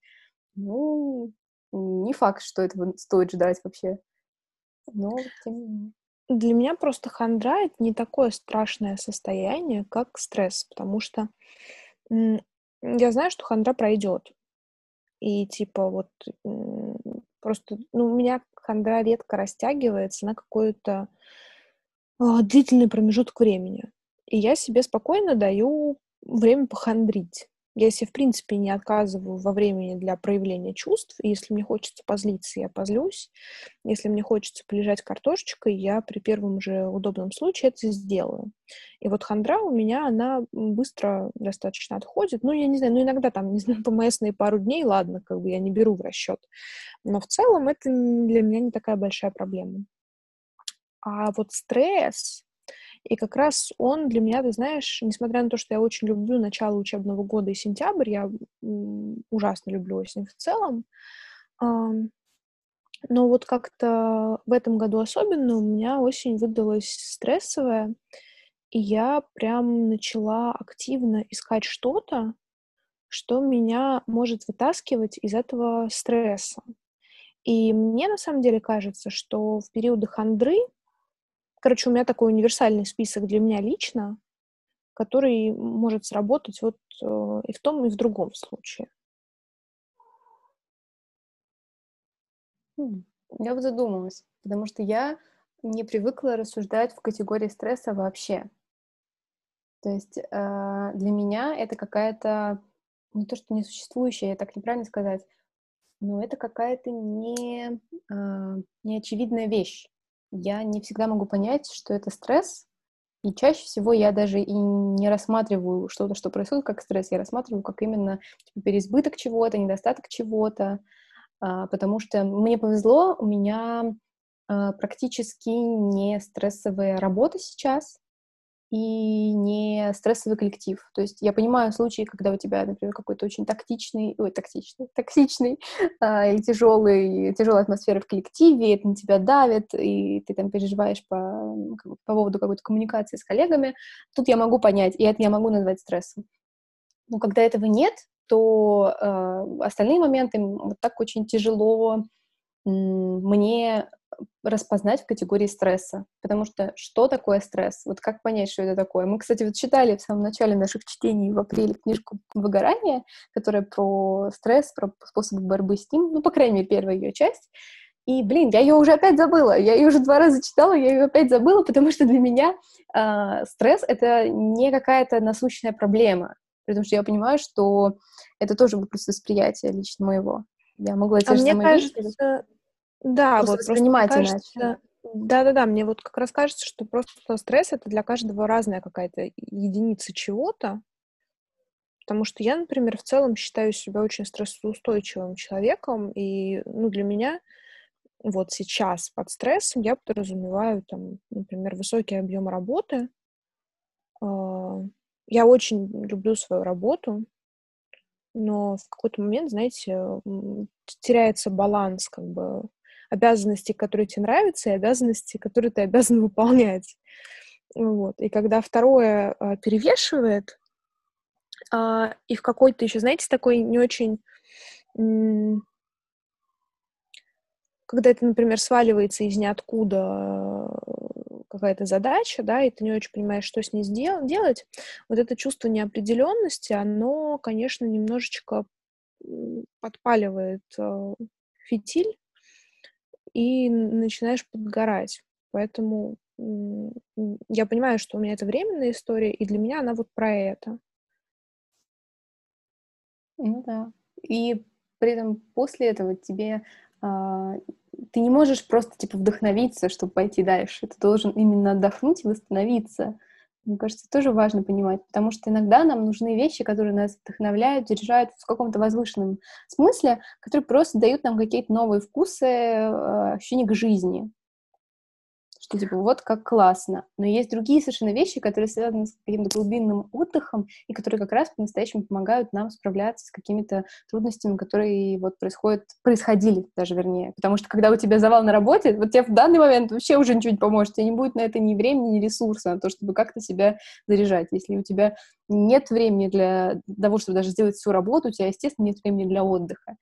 Ну, не факт, что этого стоит ждать вообще. Но тем не менее. Для меня просто хандра — это не такое страшное состояние, как стресс, потому что я знаю, что хандра пройдет. И типа вот просто, ну, у меня хандра редко растягивается на какой-то а, длительный промежуток времени. И я себе спокойно даю время похандрить. Я себе, в принципе, не отказываю во времени для проявления чувств. И если мне хочется позлиться, я позлюсь. Если мне хочется полежать картошечкой, я при первом же удобном случае это сделаю. И вот хандра у меня, она быстро достаточно отходит. Ну, я не знаю, ну, иногда там, не знаю, ПМСные пару дней, ладно, как бы я не беру в расчет. Но в целом это для меня не такая большая проблема. А вот стресс, и как раз он для меня, ты знаешь, несмотря на то, что я очень люблю начало учебного года и сентябрь, я ужасно люблю осень в целом, но вот как-то в этом году особенно у меня осень выдалась стрессовая, и я прям начала активно искать что-то, что меня может вытаскивать из этого стресса. И мне на самом деле кажется, что в периоды хандры Короче, у меня такой универсальный список для меня лично, который может сработать вот э, и в том, и в другом случае. Хм, я бы задумалась, потому что я не привыкла рассуждать в категории стресса вообще. То есть э, для меня это какая-то, не то что несуществующая, так неправильно сказать, но это какая-то не, э, неочевидная вещь я не всегда могу понять, что это стресс, и чаще всего я даже и не рассматриваю что-то, что происходит, как стресс, я рассматриваю как именно типа, переизбыток чего-то, недостаток чего-то, а, потому что мне повезло, у меня а, практически не стрессовая работа сейчас, и не стрессовый коллектив. То есть я понимаю случаи, когда у тебя, например, какой-то очень тактичный, ой, токсичный, токсичный а, или тяжелый, тяжелая атмосфера в коллективе, это на тебя давит, и ты там переживаешь по, по поводу какой-то коммуникации с коллегами. Тут я могу понять, и это я могу назвать стрессом. Но когда этого нет, то э, остальные моменты вот так очень тяжело мне распознать в категории стресса. Потому что что такое стресс? Вот как понять, что это такое? Мы, кстати, вот читали в самом начале наших чтений в апреле книжку «Выгорание», которая про стресс, про способы борьбы с ним, ну, по крайней мере, первая ее часть. И, блин, я ее уже опять забыла. Я ее уже два раза читала, я ее опять забыла, потому что для меня э, стресс — это не какая-то насущная проблема. Потому что я понимаю, что это тоже вопрос восприятия лично моего. Я могла те а же мне самые кажется, вещи да, просто вот воспринимать просто иначе. да-да-да, мне вот как раз кажется, что просто стресс это для каждого разная какая-то единица чего-то, потому что я, например, в целом считаю себя очень стрессоустойчивым человеком, и, ну, для меня вот сейчас под стрессом я подразумеваю, там, например, высокий объем работы. А, Я очень люблю свою работу, но в какой-то момент, знаете, теряется баланс как бы обязанностей, которые тебе нравятся, и обязанностей, которые ты обязан выполнять. Вот. И когда второе а, перевешивает, а, и в какой-то еще, знаете, такой не очень... Когда это, например, сваливается из ниоткуда э, какая-то задача, да, и ты не очень понимаешь, что с ней сдел- делать, вот это чувство неопределенности, оно, конечно, немножечко подпаливает э, фитиль, и начинаешь подгорать. Поэтому я понимаю, что у меня это временная история, и для меня она вот про это. Ну да. И при этом после этого тебе а, ты не можешь просто типа вдохновиться, чтобы пойти дальше. Ты должен именно отдохнуть и восстановиться. Мне кажется, тоже важно понимать, потому что иногда нам нужны вещи, которые нас вдохновляют, заряжают в каком-то возвышенном смысле, которые просто дают нам какие-то новые вкусы, э, ощущения к жизни типа вот как классно. Но есть другие совершенно вещи, которые связаны с каким-то глубинным отдыхом и которые как раз по-настоящему помогают нам справляться с какими-то трудностями, которые вот происходят, происходили даже вернее. Потому что когда у тебя завал на работе, вот тебе в данный момент вообще уже ничего не поможет, тебе не будет на это ни времени, ни ресурса на то, чтобы как-то себя заряжать. Если у тебя нет времени для того, чтобы даже сделать всю работу, у тебя, естественно, нет времени для отдыха.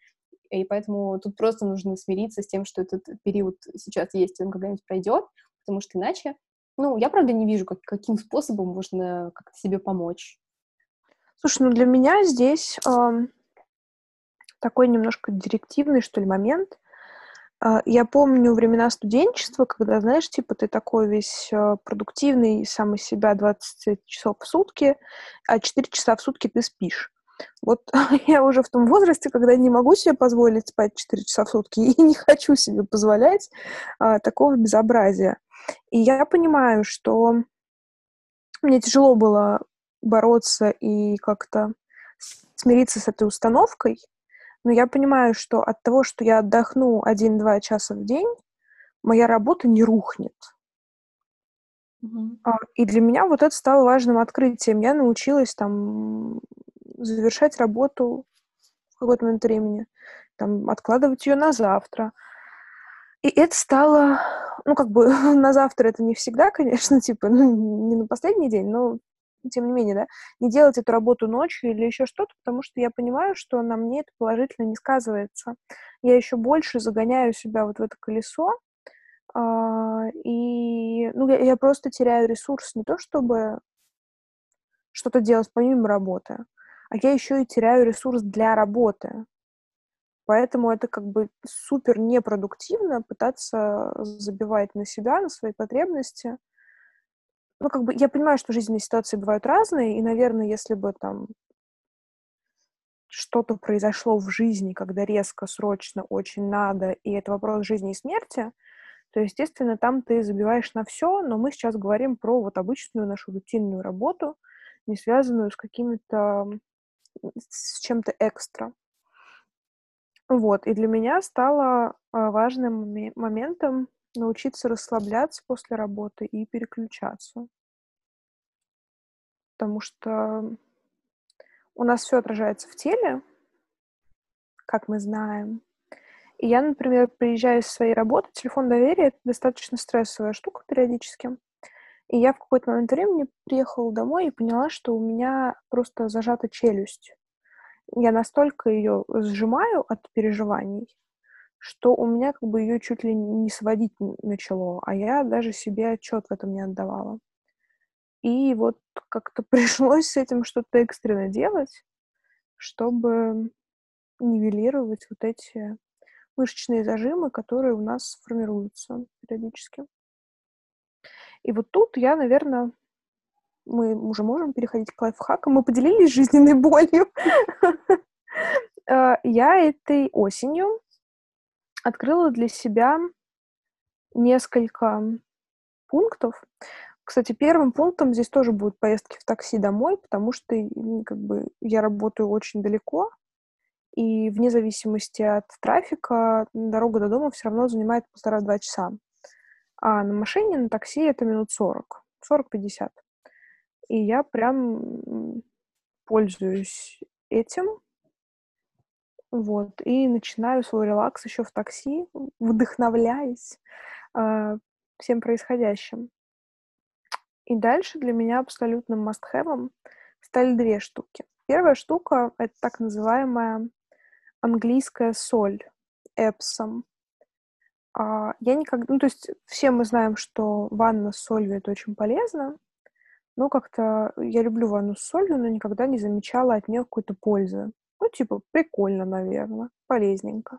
И поэтому тут просто нужно смириться с тем, что этот период сейчас есть, и он когда-нибудь пройдет, потому что иначе, ну, я, правда, не вижу, как, каким способом можно как-то себе помочь. Слушай, ну для меня здесь ам, такой немножко директивный, что ли, момент. А, Я помню времена студенчества, когда, знаешь, типа ты такой весь а, продуктивный, сам из себя 20 часов в сутки, а 4 часа в сутки ты спишь. Вот я уже в том возрасте, когда не могу себе позволить спать 4 часа в сутки и не хочу себе позволять а, такого безобразия. И я понимаю, что мне тяжело было бороться и как-то смириться с этой установкой, но я понимаю, что от того, что я отдохну 1-2 часа в день, моя работа не рухнет. А, И для меня вот это стало важным открытием. Я научилась там завершать работу в какой-то момент времени, там, откладывать ее на завтра. И это стало, ну, как бы на завтра это не всегда, конечно, типа, ну, не на последний день, но тем не менее, да, не делать эту работу ночью или еще что-то, потому что я понимаю, что на мне это положительно не сказывается. Я еще больше загоняю себя вот в это колесо, а, и, ну, я, я просто теряю ресурс не то, чтобы что-то делать помимо работы, а я еще и теряю ресурс для работы. Поэтому это как бы супер непродуктивно пытаться забивать на себя, на свои потребности. Ну, как бы я понимаю, что жизненные ситуации бывают разные, и, наверное, если бы там что-то произошло в жизни, когда резко, срочно, очень надо, и это вопрос жизни и смерти, то, естественно, там ты забиваешь на все, но мы сейчас говорим про вот обычную нашу рутинную работу, не связанную с какими-то, с чем-то экстра. Вот, и для меня стало а, важным моме- моментом научиться расслабляться после работы и переключаться. Потому что у нас все отражается в теле, как мы знаем. И я, например, приезжаю с своей работы, телефон доверия — это достаточно стрессовая штука периодически. И я в какой-то момент времени приехала домой и поняла, что у меня просто зажата челюсть. Я настолько ее сжимаю от переживаний, что у меня как бы ее чуть ли не сводить начало, а я даже себе отчет в этом не отдавала. И вот как-то пришлось с этим что-то экстренно делать, чтобы нивелировать вот эти мышечные зажимы, которые у нас формируются периодически. И вот тут я, наверное, мы уже можем переходить к лайфхакам. Мы поделились жизненной болью. А, я этой осенью открыла для себя несколько пунктов. Кстати, первым пунктом здесь тоже будут поездки в такси домой, потому что как бы я работаю очень далеко, и вне зависимости от трафика дорога до дома все равно занимает полтора-два часа. А на машине, на такси это минут 40, 40-50. И я прям пользуюсь этим, вот, и начинаю свой релакс еще в такси, вдохновляясь э, всем происходящим. И дальше для меня абсолютным must-have стали две штуки. Первая штука — это так называемая английская соль, эпсом. А, я никогда... Ну, то есть все мы знаем, что ванна с солью — это очень полезно, но как-то я люблю ванну с солью, но никогда не замечала от нее какой-то пользы. Ну, типа, прикольно, наверное, полезненько.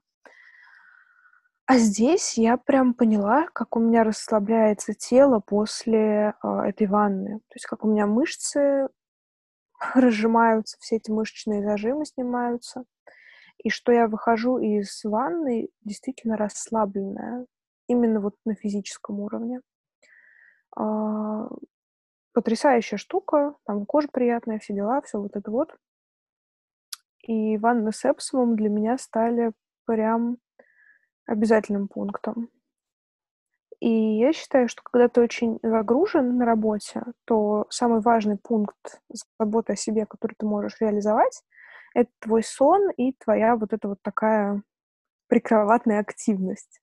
А здесь я прям поняла, как у меня расслабляется тело после э, этой ванны. То есть как у меня мышцы разжимаются, все эти мышечные зажимы снимаются и что я выхожу из ванны действительно расслабленная, именно вот на физическом уровне. А, потрясающая штука, там кожа приятная, все дела, все вот это вот. И ванны с эпсомом для меня стали прям обязательным пунктом. И я считаю, что когда ты очень загружен на работе, то самый важный пункт заботы о себе, который ты можешь реализовать, это твой сон и твоя вот эта вот такая прикроватная активность.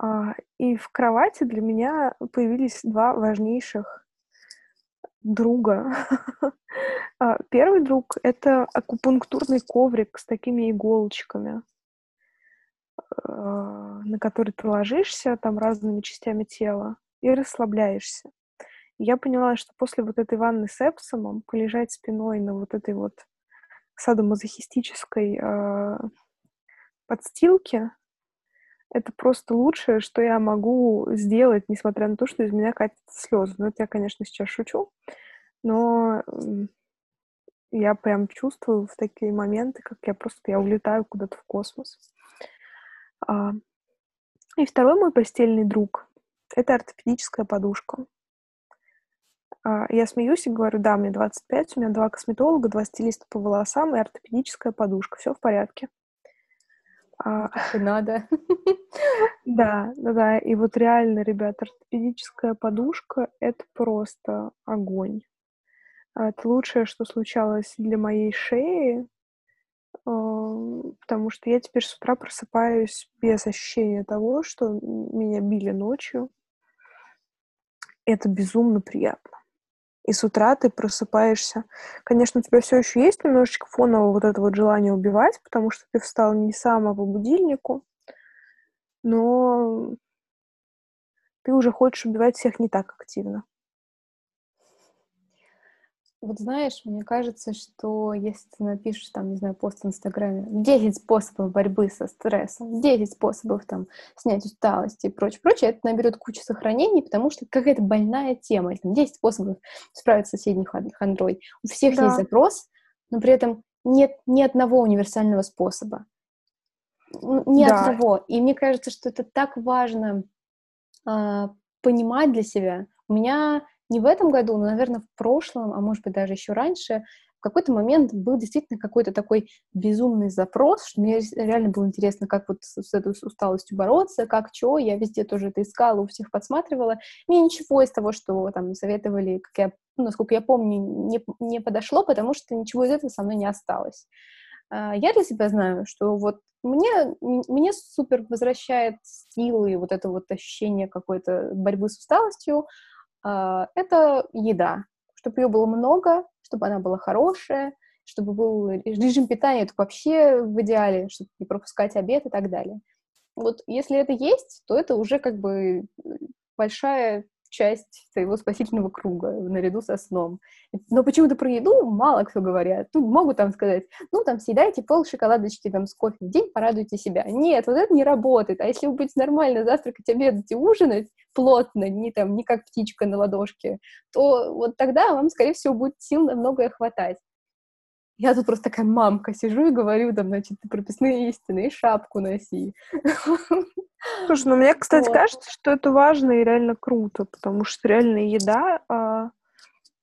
А, и в кровати для меня появились два важнейших друга. А, первый друг — это акупунктурный коврик с такими иголочками, а, на который ты ложишься там разными частями тела и расслабляешься. я поняла, что после вот этой ванны с эпсомом полежать спиной на вот этой вот садомазохистической э, подстилке, это просто лучшее, что я могу сделать, несмотря на то, что из меня катятся слезы. Ну, это я, конечно, сейчас шучу, но я прям чувствую в такие моменты, как я просто я улетаю куда-то в космос. А, и второй мой постельный друг — это ортопедическая подушка. А, я смеюсь и говорю, да, мне 25, у меня два косметолога, два стилиста по волосам и ортопедическая подушка. Все в порядке. А, как и надо. Да, да, да. И вот реально, ребята, ортопедическая подушка — это просто огонь. А, это лучшее, что случалось для моей шеи, потому что я теперь с утра просыпаюсь без ощущения того, что меня били ночью. Это безумно приятно и с утра ты просыпаешься. Конечно, у тебя все еще есть немножечко фонового вот это вот желание убивать, потому что ты встал не сам, по будильнику, но ты уже хочешь убивать всех не так активно. Вот знаешь, мне кажется, что если ты напишешь там, не знаю, пост в Инстаграме, 10 способов борьбы со стрессом, 10 способов там снять усталость и прочее, прочее, это наберет кучу сохранений, потому что какая-то больная тема, или там 10 способов справиться с соседней хандрой. У всех да. есть запрос, но при этом нет ни одного универсального способа. Ни да. одного. И мне кажется, что это так важно э, понимать для себя. У меня не в этом году, но, наверное, в прошлом, а может быть, даже еще раньше, в какой-то момент был действительно какой-то такой безумный запрос, что мне реально было интересно, как вот с этой усталостью бороться, как что, я везде тоже это искала, у всех подсматривала. Мне ничего из того, что там советовали, как я, ну, насколько я помню, не, не подошло, потому что ничего из этого со мной не осталось. А, я для себя знаю, что вот мне, мне супер возвращает силы, вот это вот ощущение какой-то борьбы с усталостью, это еда. Чтобы ее было много, чтобы она была хорошая, чтобы был режим питания, это вообще в идеале, чтобы не пропускать обед и так далее. Вот если это есть, то это уже как бы большая часть своего спасительного круга наряду со сном. Но почему-то про еду мало кто говорят. Ну, могут там сказать, ну, там, съедайте пол шоколадочки там с кофе в день, порадуйте себя. Нет, вот это не работает. А если вы будете нормально завтракать, обедать и ужинать плотно, не там, не как птичка на ладошке, то вот тогда вам, скорее всего, будет сил на многое хватать. Я тут просто такая мамка сижу и говорю, там, значит, прописные истины, и шапку носи. Слушай, ну мне, кстати, вот. кажется, что это важно и реально круто, потому что реально еда а,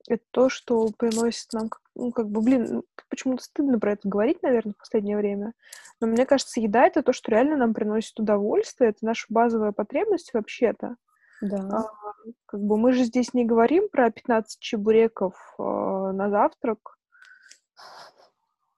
это то, что приносит нам, ну, как бы, блин, почему-то стыдно про это говорить, наверное, в последнее время. Но мне кажется, еда это то, что реально нам приносит удовольствие, это наша базовая потребность вообще-то. Да. А, как бы мы же здесь не говорим про 15 чебуреков а, на завтрак,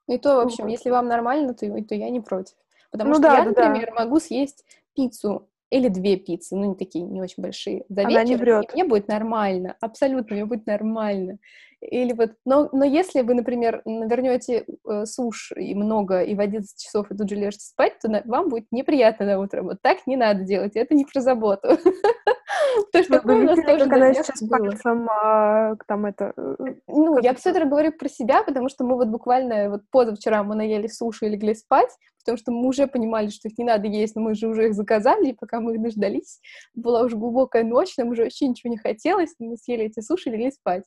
и то, в общем, если вам нормально, то, то я не против. Потому ну, что да, я, например, да. могу съесть пиццу или две пиццы, ну, не такие, не очень большие, за Она вечер, не врет. мне будет нормально, абсолютно, мне будет нормально. Или вот, но, но если вы, например, навернете э, суш и много, и в 11 часов и тут же лежите спать, то на, вам будет неприятно на утро. Вот так не надо делать, это не про заботу. То, что такое у нас тоже она сейчас пальцем, а, там это... Э, ну, я все это говорю про себя, потому что мы вот буквально вот позавчера мы наели суши и легли спать, потому что мы уже понимали, что их не надо есть, но мы же уже их заказали, и пока мы их дождались, была уже глубокая ночь, нам уже вообще ничего не хотелось, мы съели эти суши и легли спать.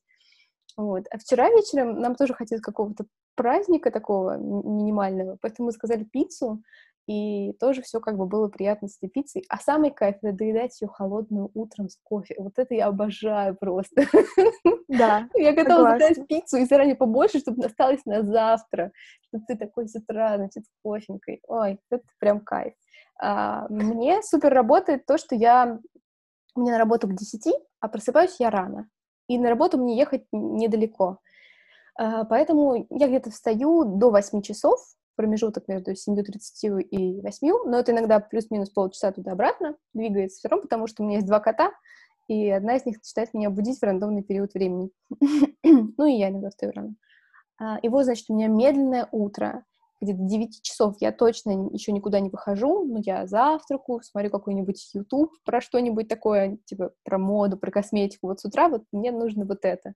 Вот. А вчера вечером нам тоже хотелось какого-то праздника такого минимального, поэтому мы сказали пиццу, и тоже все как бы было приятно с этой пиццей. А самый кайф — это доедать ее холодную утром с кофе. Вот это я обожаю просто. Да, Я готова заказать пиццу и заранее побольше, чтобы осталось на завтра. Чтобы ты такой с утра, значит, с кофенькой. Ой, это прям кайф. А, мне супер работает то, что я... У меня на работу к 10, а просыпаюсь я рано. И на работу мне ехать недалеко. А, поэтому я где-то встаю до 8 часов, промежуток между 7.30 и 8, но это иногда плюс-минус полчаса туда-обратно двигается все равно, потому что у меня есть два кота, и одна из них начинает меня будить в рандомный период времени. ну и я иногда встаю рано. А, и вот, значит, у меня медленное утро, где-то 9 часов я точно еще никуда не выхожу, но я завтракаю, смотрю какой-нибудь YouTube про что-нибудь такое, типа про моду, про косметику. Вот с утра вот мне нужно вот это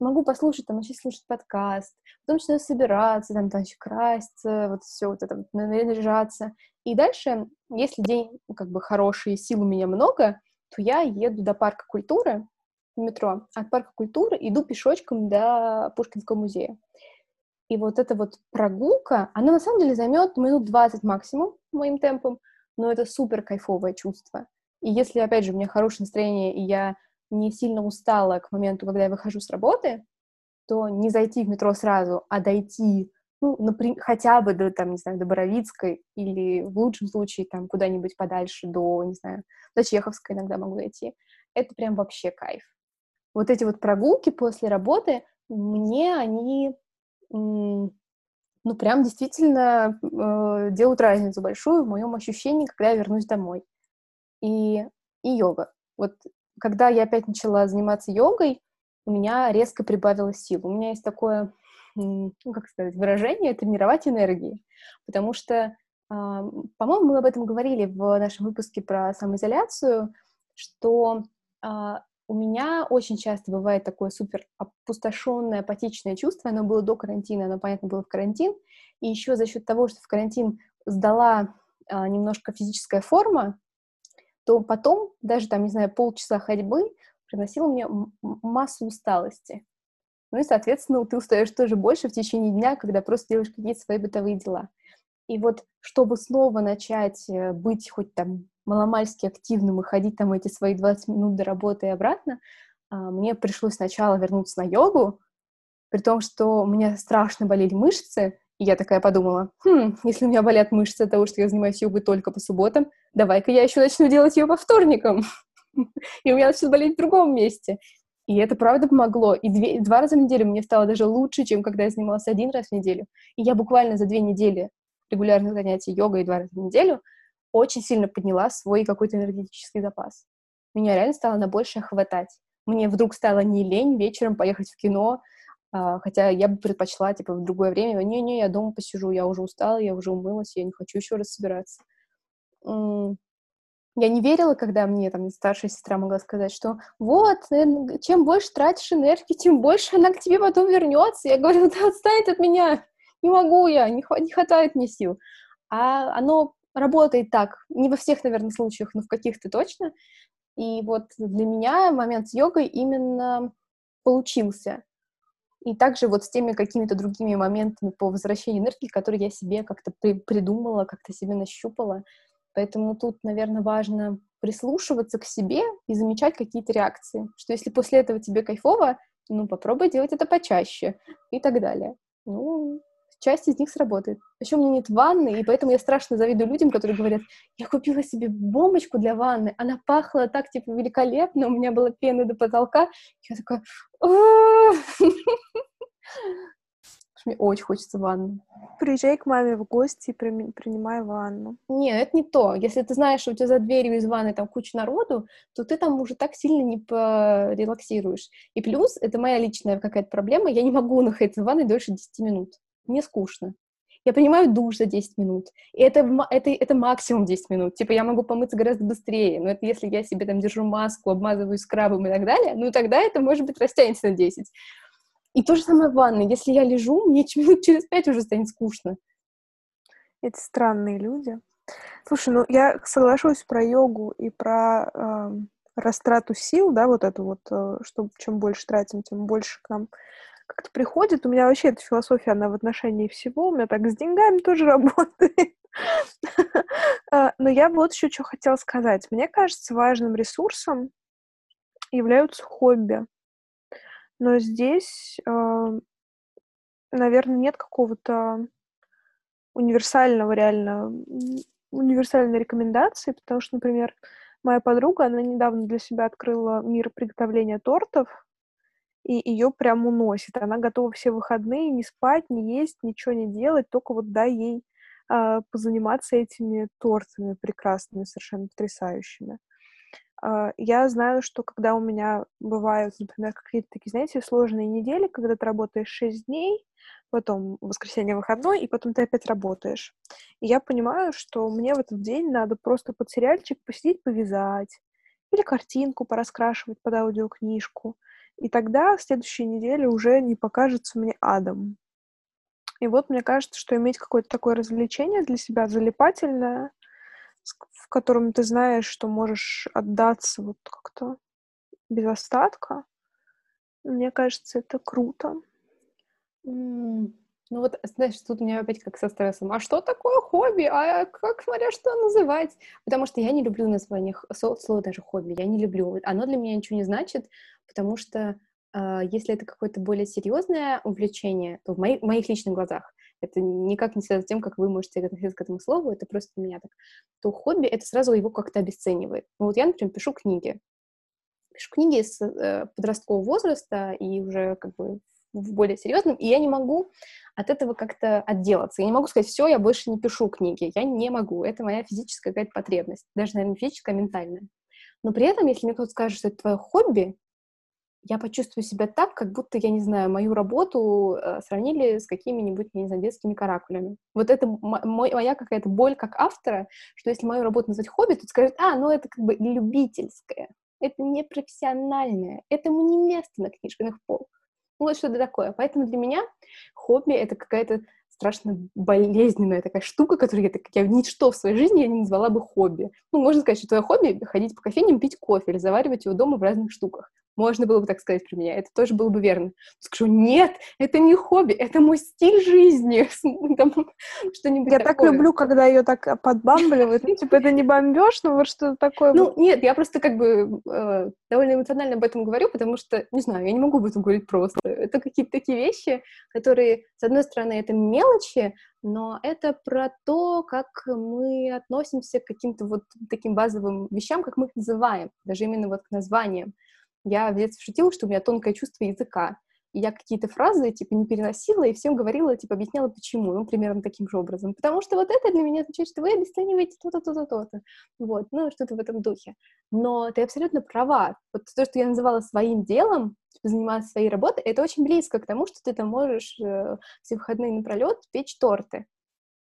могу послушать, там, начать слушать подкаст, потом начинаю собираться, там, дальше краситься, вот все вот это, наряжаться. И дальше, если день, ну, как бы, хороший, сил у меня много, то я еду до парка культуры, метро, от парка культуры иду пешочком до Пушкинского музея. И вот эта вот прогулка, она на самом деле займет минут 20 максимум моим темпом, но это супер кайфовое чувство. И если, опять же, у меня хорошее настроение, и я не сильно устала к моменту, когда я выхожу с работы, то не зайти в метро сразу, а дойти, ну, например, хотя бы до, там, не знаю, до Боровицкой или в лучшем случае там куда-нибудь подальше до, не знаю, до Чеховской иногда могу дойти. Это прям вообще кайф. Вот эти вот прогулки после работы, мне они, ну, прям действительно э, делают разницу большую в моем ощущении, когда я вернусь домой. И, и йога. Вот когда я опять начала заниматься йогой, у меня резко прибавилось сил. У меня есть такое, ну, как сказать, выражение «тренировать энергии», потому что, по-моему, мы об этом говорили в нашем выпуске про самоизоляцию, что а, у меня очень часто бывает такое супер опустошенное, апатичное чувство, оно было до карантина, оно, понятно, было в карантин, и еще за счет того, что в карантин сдала а, немножко физическая форма, то потом, даже там, не знаю, полчаса ходьбы приносило мне массу усталости. Ну и, соответственно, ты устаешь тоже больше в течение дня, когда просто делаешь какие-то свои бытовые дела. И вот, чтобы снова начать э, быть хоть там маломальски активным и ходить там эти свои 20 минут до работы и обратно, а, мне пришлось сначала вернуться на йогу, при том, что у меня страшно болели мышцы, и я такая подумала, хм, если у меня болят мышцы от того, что я занимаюсь йогой только по субботам, давай-ка я еще начну делать ее по вторникам. И у меня начнет болеть в другом месте. И это правда помогло. И две, два раза в неделю мне стало даже лучше, чем когда я занималась один раз в неделю. И я буквально за две недели регулярных занятий йогой два раза в неделю очень сильно подняла свой какой-то энергетический запас. Меня реально стало на большее хватать. Мне вдруг стало не лень вечером поехать в кино, А, хотя я бы предпочла, типа, в другое время, не-не, я дома посижу, я уже устала, я уже умылась, я не хочу еще раз собираться. Я не верила, когда мне там старшая сестра могла сказать, что вот, чем больше тратишь энергии, тем больше она к тебе потом вернется. Я говорю, да отстанет от меня, не могу я, не, не хватает мне сил. А оно работает так, не во всех, наверное, случаях, но в каких-то точно. И вот для меня момент с йогой именно получился. И также вот с теми какими-то другими моментами по возвращению энергии, которые я себе как-то при придумала, как-то себе нащупала. Поэтому тут, наверное, важно прислушиваться к себе и замечать какие-то реакции. Что если после этого тебе кайфово, ну, попробуй делать это почаще и так далее. Ну, часть из них сработает. Еще у меня нет ванны, и поэтому я страшно завидую людям, которые говорят, я купила себе бомбочку для ванны, она пахла так, типа, великолепно, у меня была пена до потолка. Я такая, мне очень хочется ванну. Приезжай к маме в гости и при... принимай ванну. Нет, это не то. Если ты знаешь, что у тебя за дверью из ванны там куча народу, то ты там уже так сильно не порелаксируешь. И плюс, это моя личная какая-то проблема, я не могу находиться в ванной дольше 10 минут мне скучно. Я принимаю душ за 10 минут. И это, это, это максимум 10 минут. Типа я могу помыться гораздо быстрее. Но это если я себе там держу маску, обмазываю скрабом и так далее, ну тогда это, может быть, растянется на 10. И то же самое в ванной. Если я лежу, мне минут через 5 уже станет скучно. Эти странные люди. Слушай, ну я соглашусь про йогу и про э, растрату сил, да, вот это вот, э, что чем больше тратим, тем больше к нам как-то приходит. У меня вообще эта философия, она в отношении всего. У меня так с деньгами тоже работает. А, но я вот еще что хотела сказать. Мне кажется, важным ресурсом являются хобби. Но здесь, а, наверное, нет какого-то универсального реально универсальной рекомендации, потому что, например, моя подруга, она недавно для себя открыла мир приготовления тортов, и ее прям уносит. Она готова все выходные не спать, не есть, ничего не делать, только вот дай ей э, позаниматься этими тортами прекрасными, совершенно потрясающими. Э, я знаю, что когда у меня бывают, например, какие-то такие, знаете, сложные недели, когда ты работаешь 6 дней, потом воскресенье выходной, и потом ты опять работаешь. И я понимаю, что мне в этот день надо просто под сериальчик посидеть, повязать, или картинку пораскрашивать под аудиокнижку, и тогда следующей неделе уже не покажется мне адом. И вот мне кажется, что иметь какое-то такое развлечение для себя залипательное, в котором ты знаешь, что можешь отдаться вот как-то без остатка, мне кажется, это круто. Ну вот, знаешь, тут у меня опять как со стрессом. А что такое хобби? А как, смотря что называть? Потому что я не люблю название, слово даже хобби, я не люблю. Оно для меня ничего не значит, потому что э, если это какое-то более серьезное увлечение, то в, мои, в моих личных глазах, это никак не связано с тем, как вы можете относиться к этому слову, это просто у меня так, то хобби это сразу его как-то обесценивает. Ну вот я, например, пишу книги. Пишу книги с э, подросткового возраста и уже как бы в более серьезном, и я не могу от этого как-то отделаться. Я не могу сказать, все, я больше не пишу книги. Я не могу. Это моя физическая какая-то потребность. Даже, наверное, физическая, а ментальная. Но при этом, если мне кто-то скажет, что это твое хобби, я почувствую себя так, как будто, я не знаю, мою работу э, сравнили с какими-нибудь, не знаю, детскими каракулями. Вот это моя какая-то боль как автора, что если мою работу назвать хобби, то скажут, а, ну это как бы любительское, это не профессиональное, этому не место на книжных полках. Ну, вот что-то такое. Поэтому для меня хобби — это какая-то страшно болезненная такая штука, которую я, так, я ничто в своей жизни я не назвала бы хобби. Ну, можно сказать, что твое хобби — ходить по кофейням, пить кофе или заваривать его дома в разных штуках. Можно было бы так сказать про меня, это тоже было бы верно. Скажу, нет, это не хобби, это мой стиль жизни. Что-нибудь я такое. так люблю, когда ее так подбамбливают. Ну, типа, это не бомбеж, но вот что-то такое. Ну, нет, я просто как бы э, довольно эмоционально об этом говорю, потому что, не знаю, я не могу об этом говорить просто. Это какие-то такие вещи, которые, с одной стороны, это мелочи, но это про то, как мы относимся к каким-то вот таким базовым вещам, как мы их называем, даже именно вот к названиям. Я в детстве шутила, что у меня тонкое чувство языка. я какие-то фразы, типа, не переносила и всем говорила, типа, объясняла, почему, ну, примерно таким же образом. Потому что вот это для меня означает, что вы обесцениваете то-то, то-то, то-то. Вот, ну, что-то в этом духе. Но ты абсолютно права. Вот то, что я называла своим делом, типа, заниматься своей работой, это очень близко к тому, что ты там можешь э, все выходные напролет печь торты.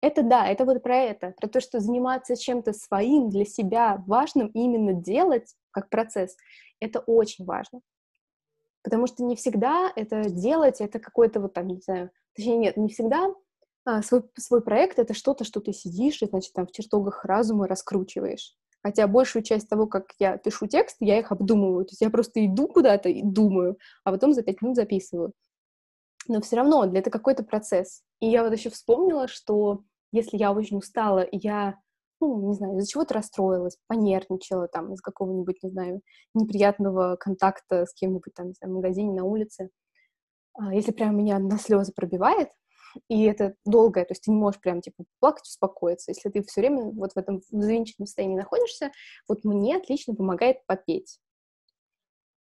Это да, это вот про это, про то, что заниматься чем-то своим для себя важным, именно делать как процесс, это очень важно. Потому что не всегда это делать, это какой-то вот там, не знаю, точнее нет, не всегда а, свой, свой проект — это что-то, что ты сидишь и, значит, там в чертогах разума раскручиваешь. Хотя большую часть того, как я пишу текст, я их обдумываю. То есть я просто иду куда-то и думаю, а потом за пять минут записываю. Но все равно для это какой-то процесс. И я вот еще вспомнила, что если я очень устала, я, ну, не знаю, из-за чего-то расстроилась, понервничала, там, из какого-нибудь, не знаю, неприятного контакта с кем-нибудь, там, не знаю, в магазине, на улице, а, если прям меня на слезы пробивает, и это долгое, то есть ты не можешь прям, типа, плакать, успокоиться. Если ты все время вот в этом взвинченном состоянии находишься, вот мне отлично помогает попеть.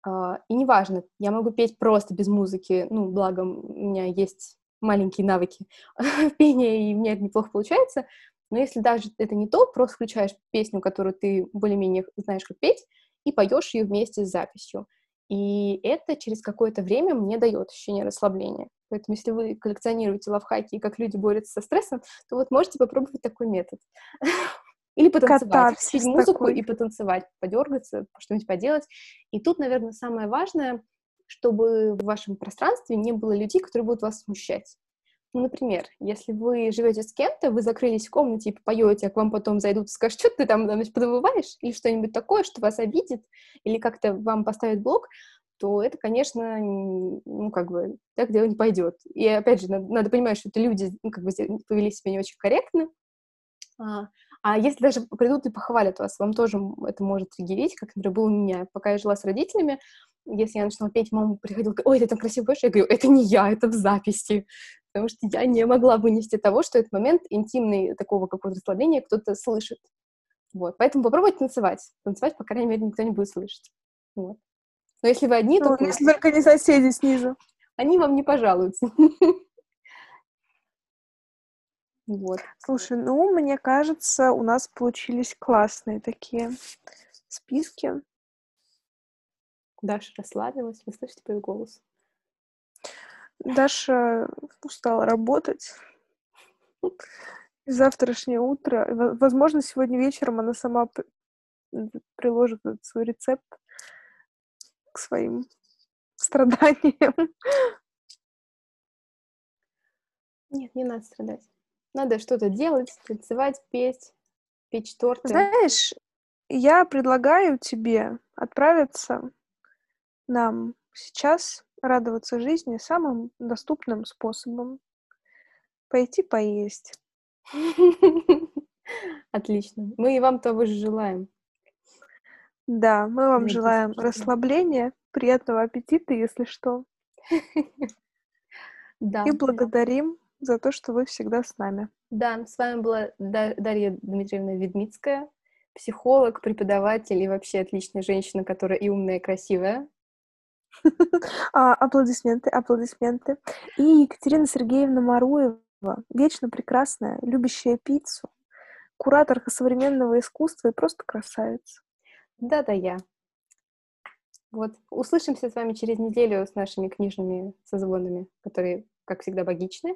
Uh, и неважно, я могу петь просто без музыки, ну, благо у меня есть маленькие навыки пения, и мне это неплохо получается. Но если даже это не то, просто включаешь песню, которую ты более-менее знаешь, как петь, и поешь ее вместе с записью. И это через какое-то время мне дает ощущение расслабления. Поэтому если вы коллекционируете лавхаки и как люди борются со стрессом, то вот можете попробовать такой метод. Или потанцевать, включить музыку такой. и потанцевать, подергаться, что-нибудь поделать. И тут, наверное, самое важное чтобы в вашем пространстве не было людей, которые будут вас смущать. Ну, например, если вы живете с кем-то, вы закрылись в комнате и поете, а к вам потом зайдут и скажут, что ты там значит, подвываешь, или что-нибудь такое, что вас обидит, или как-то вам поставит блок, то это, конечно, ну, как бы, так дело не пойдет. И, опять же, надо, надо понимать, что это люди, ну, как бы, повели себя не очень корректно, а, а если даже придут и похвалят вас, вам тоже это может триггерить, как, например, было у меня, пока я жила с родителями, если я начинала петь, мама приходила, ой, ты там красиво поешь, я говорю, это не я, это в записи, потому что я не могла вынести того, что этот момент интимный, такого какого-то расслабления кто-то слышит. Вот, поэтому попробуйте танцевать. Танцевать, по крайней мере, никто не будет слышать. Вот. Но если вы одни, ну, то... Если только не соседи снизу. Они вам не пожалуются. Вот. Слушай, ну, мне кажется, у нас получились классные такие списки. Даша расслабилась. Вы слышите по ее голосу? Даша устала работать. Завтрашнее утро. Возможно, сегодня вечером она сама приложит этот свой рецепт к своим страданиям. Нет, не надо страдать. Надо что-то делать, танцевать, петь, печь торты. Знаешь, я предлагаю тебе отправиться нам сейчас радоваться жизни самым доступным способом. Пойти поесть. Отлично. Мы и вам того же желаем. Да, мы вам желаем расслабления, приятного аппетита, если что. Да. И благодарим за то, что вы всегда с нами. Да, с вами была Дарья Дмитриевна Ведмицкая, психолог, преподаватель и вообще отличная женщина, которая и умная, и красивая. А, аплодисменты, аплодисменты. И Екатерина Сергеевна Маруева, вечно прекрасная, любящая пиццу, кураторка современного искусства и просто красавица. Да-да, я. Вот, услышимся с вами через неделю с нашими книжными созвонами, которые, как всегда, богичны.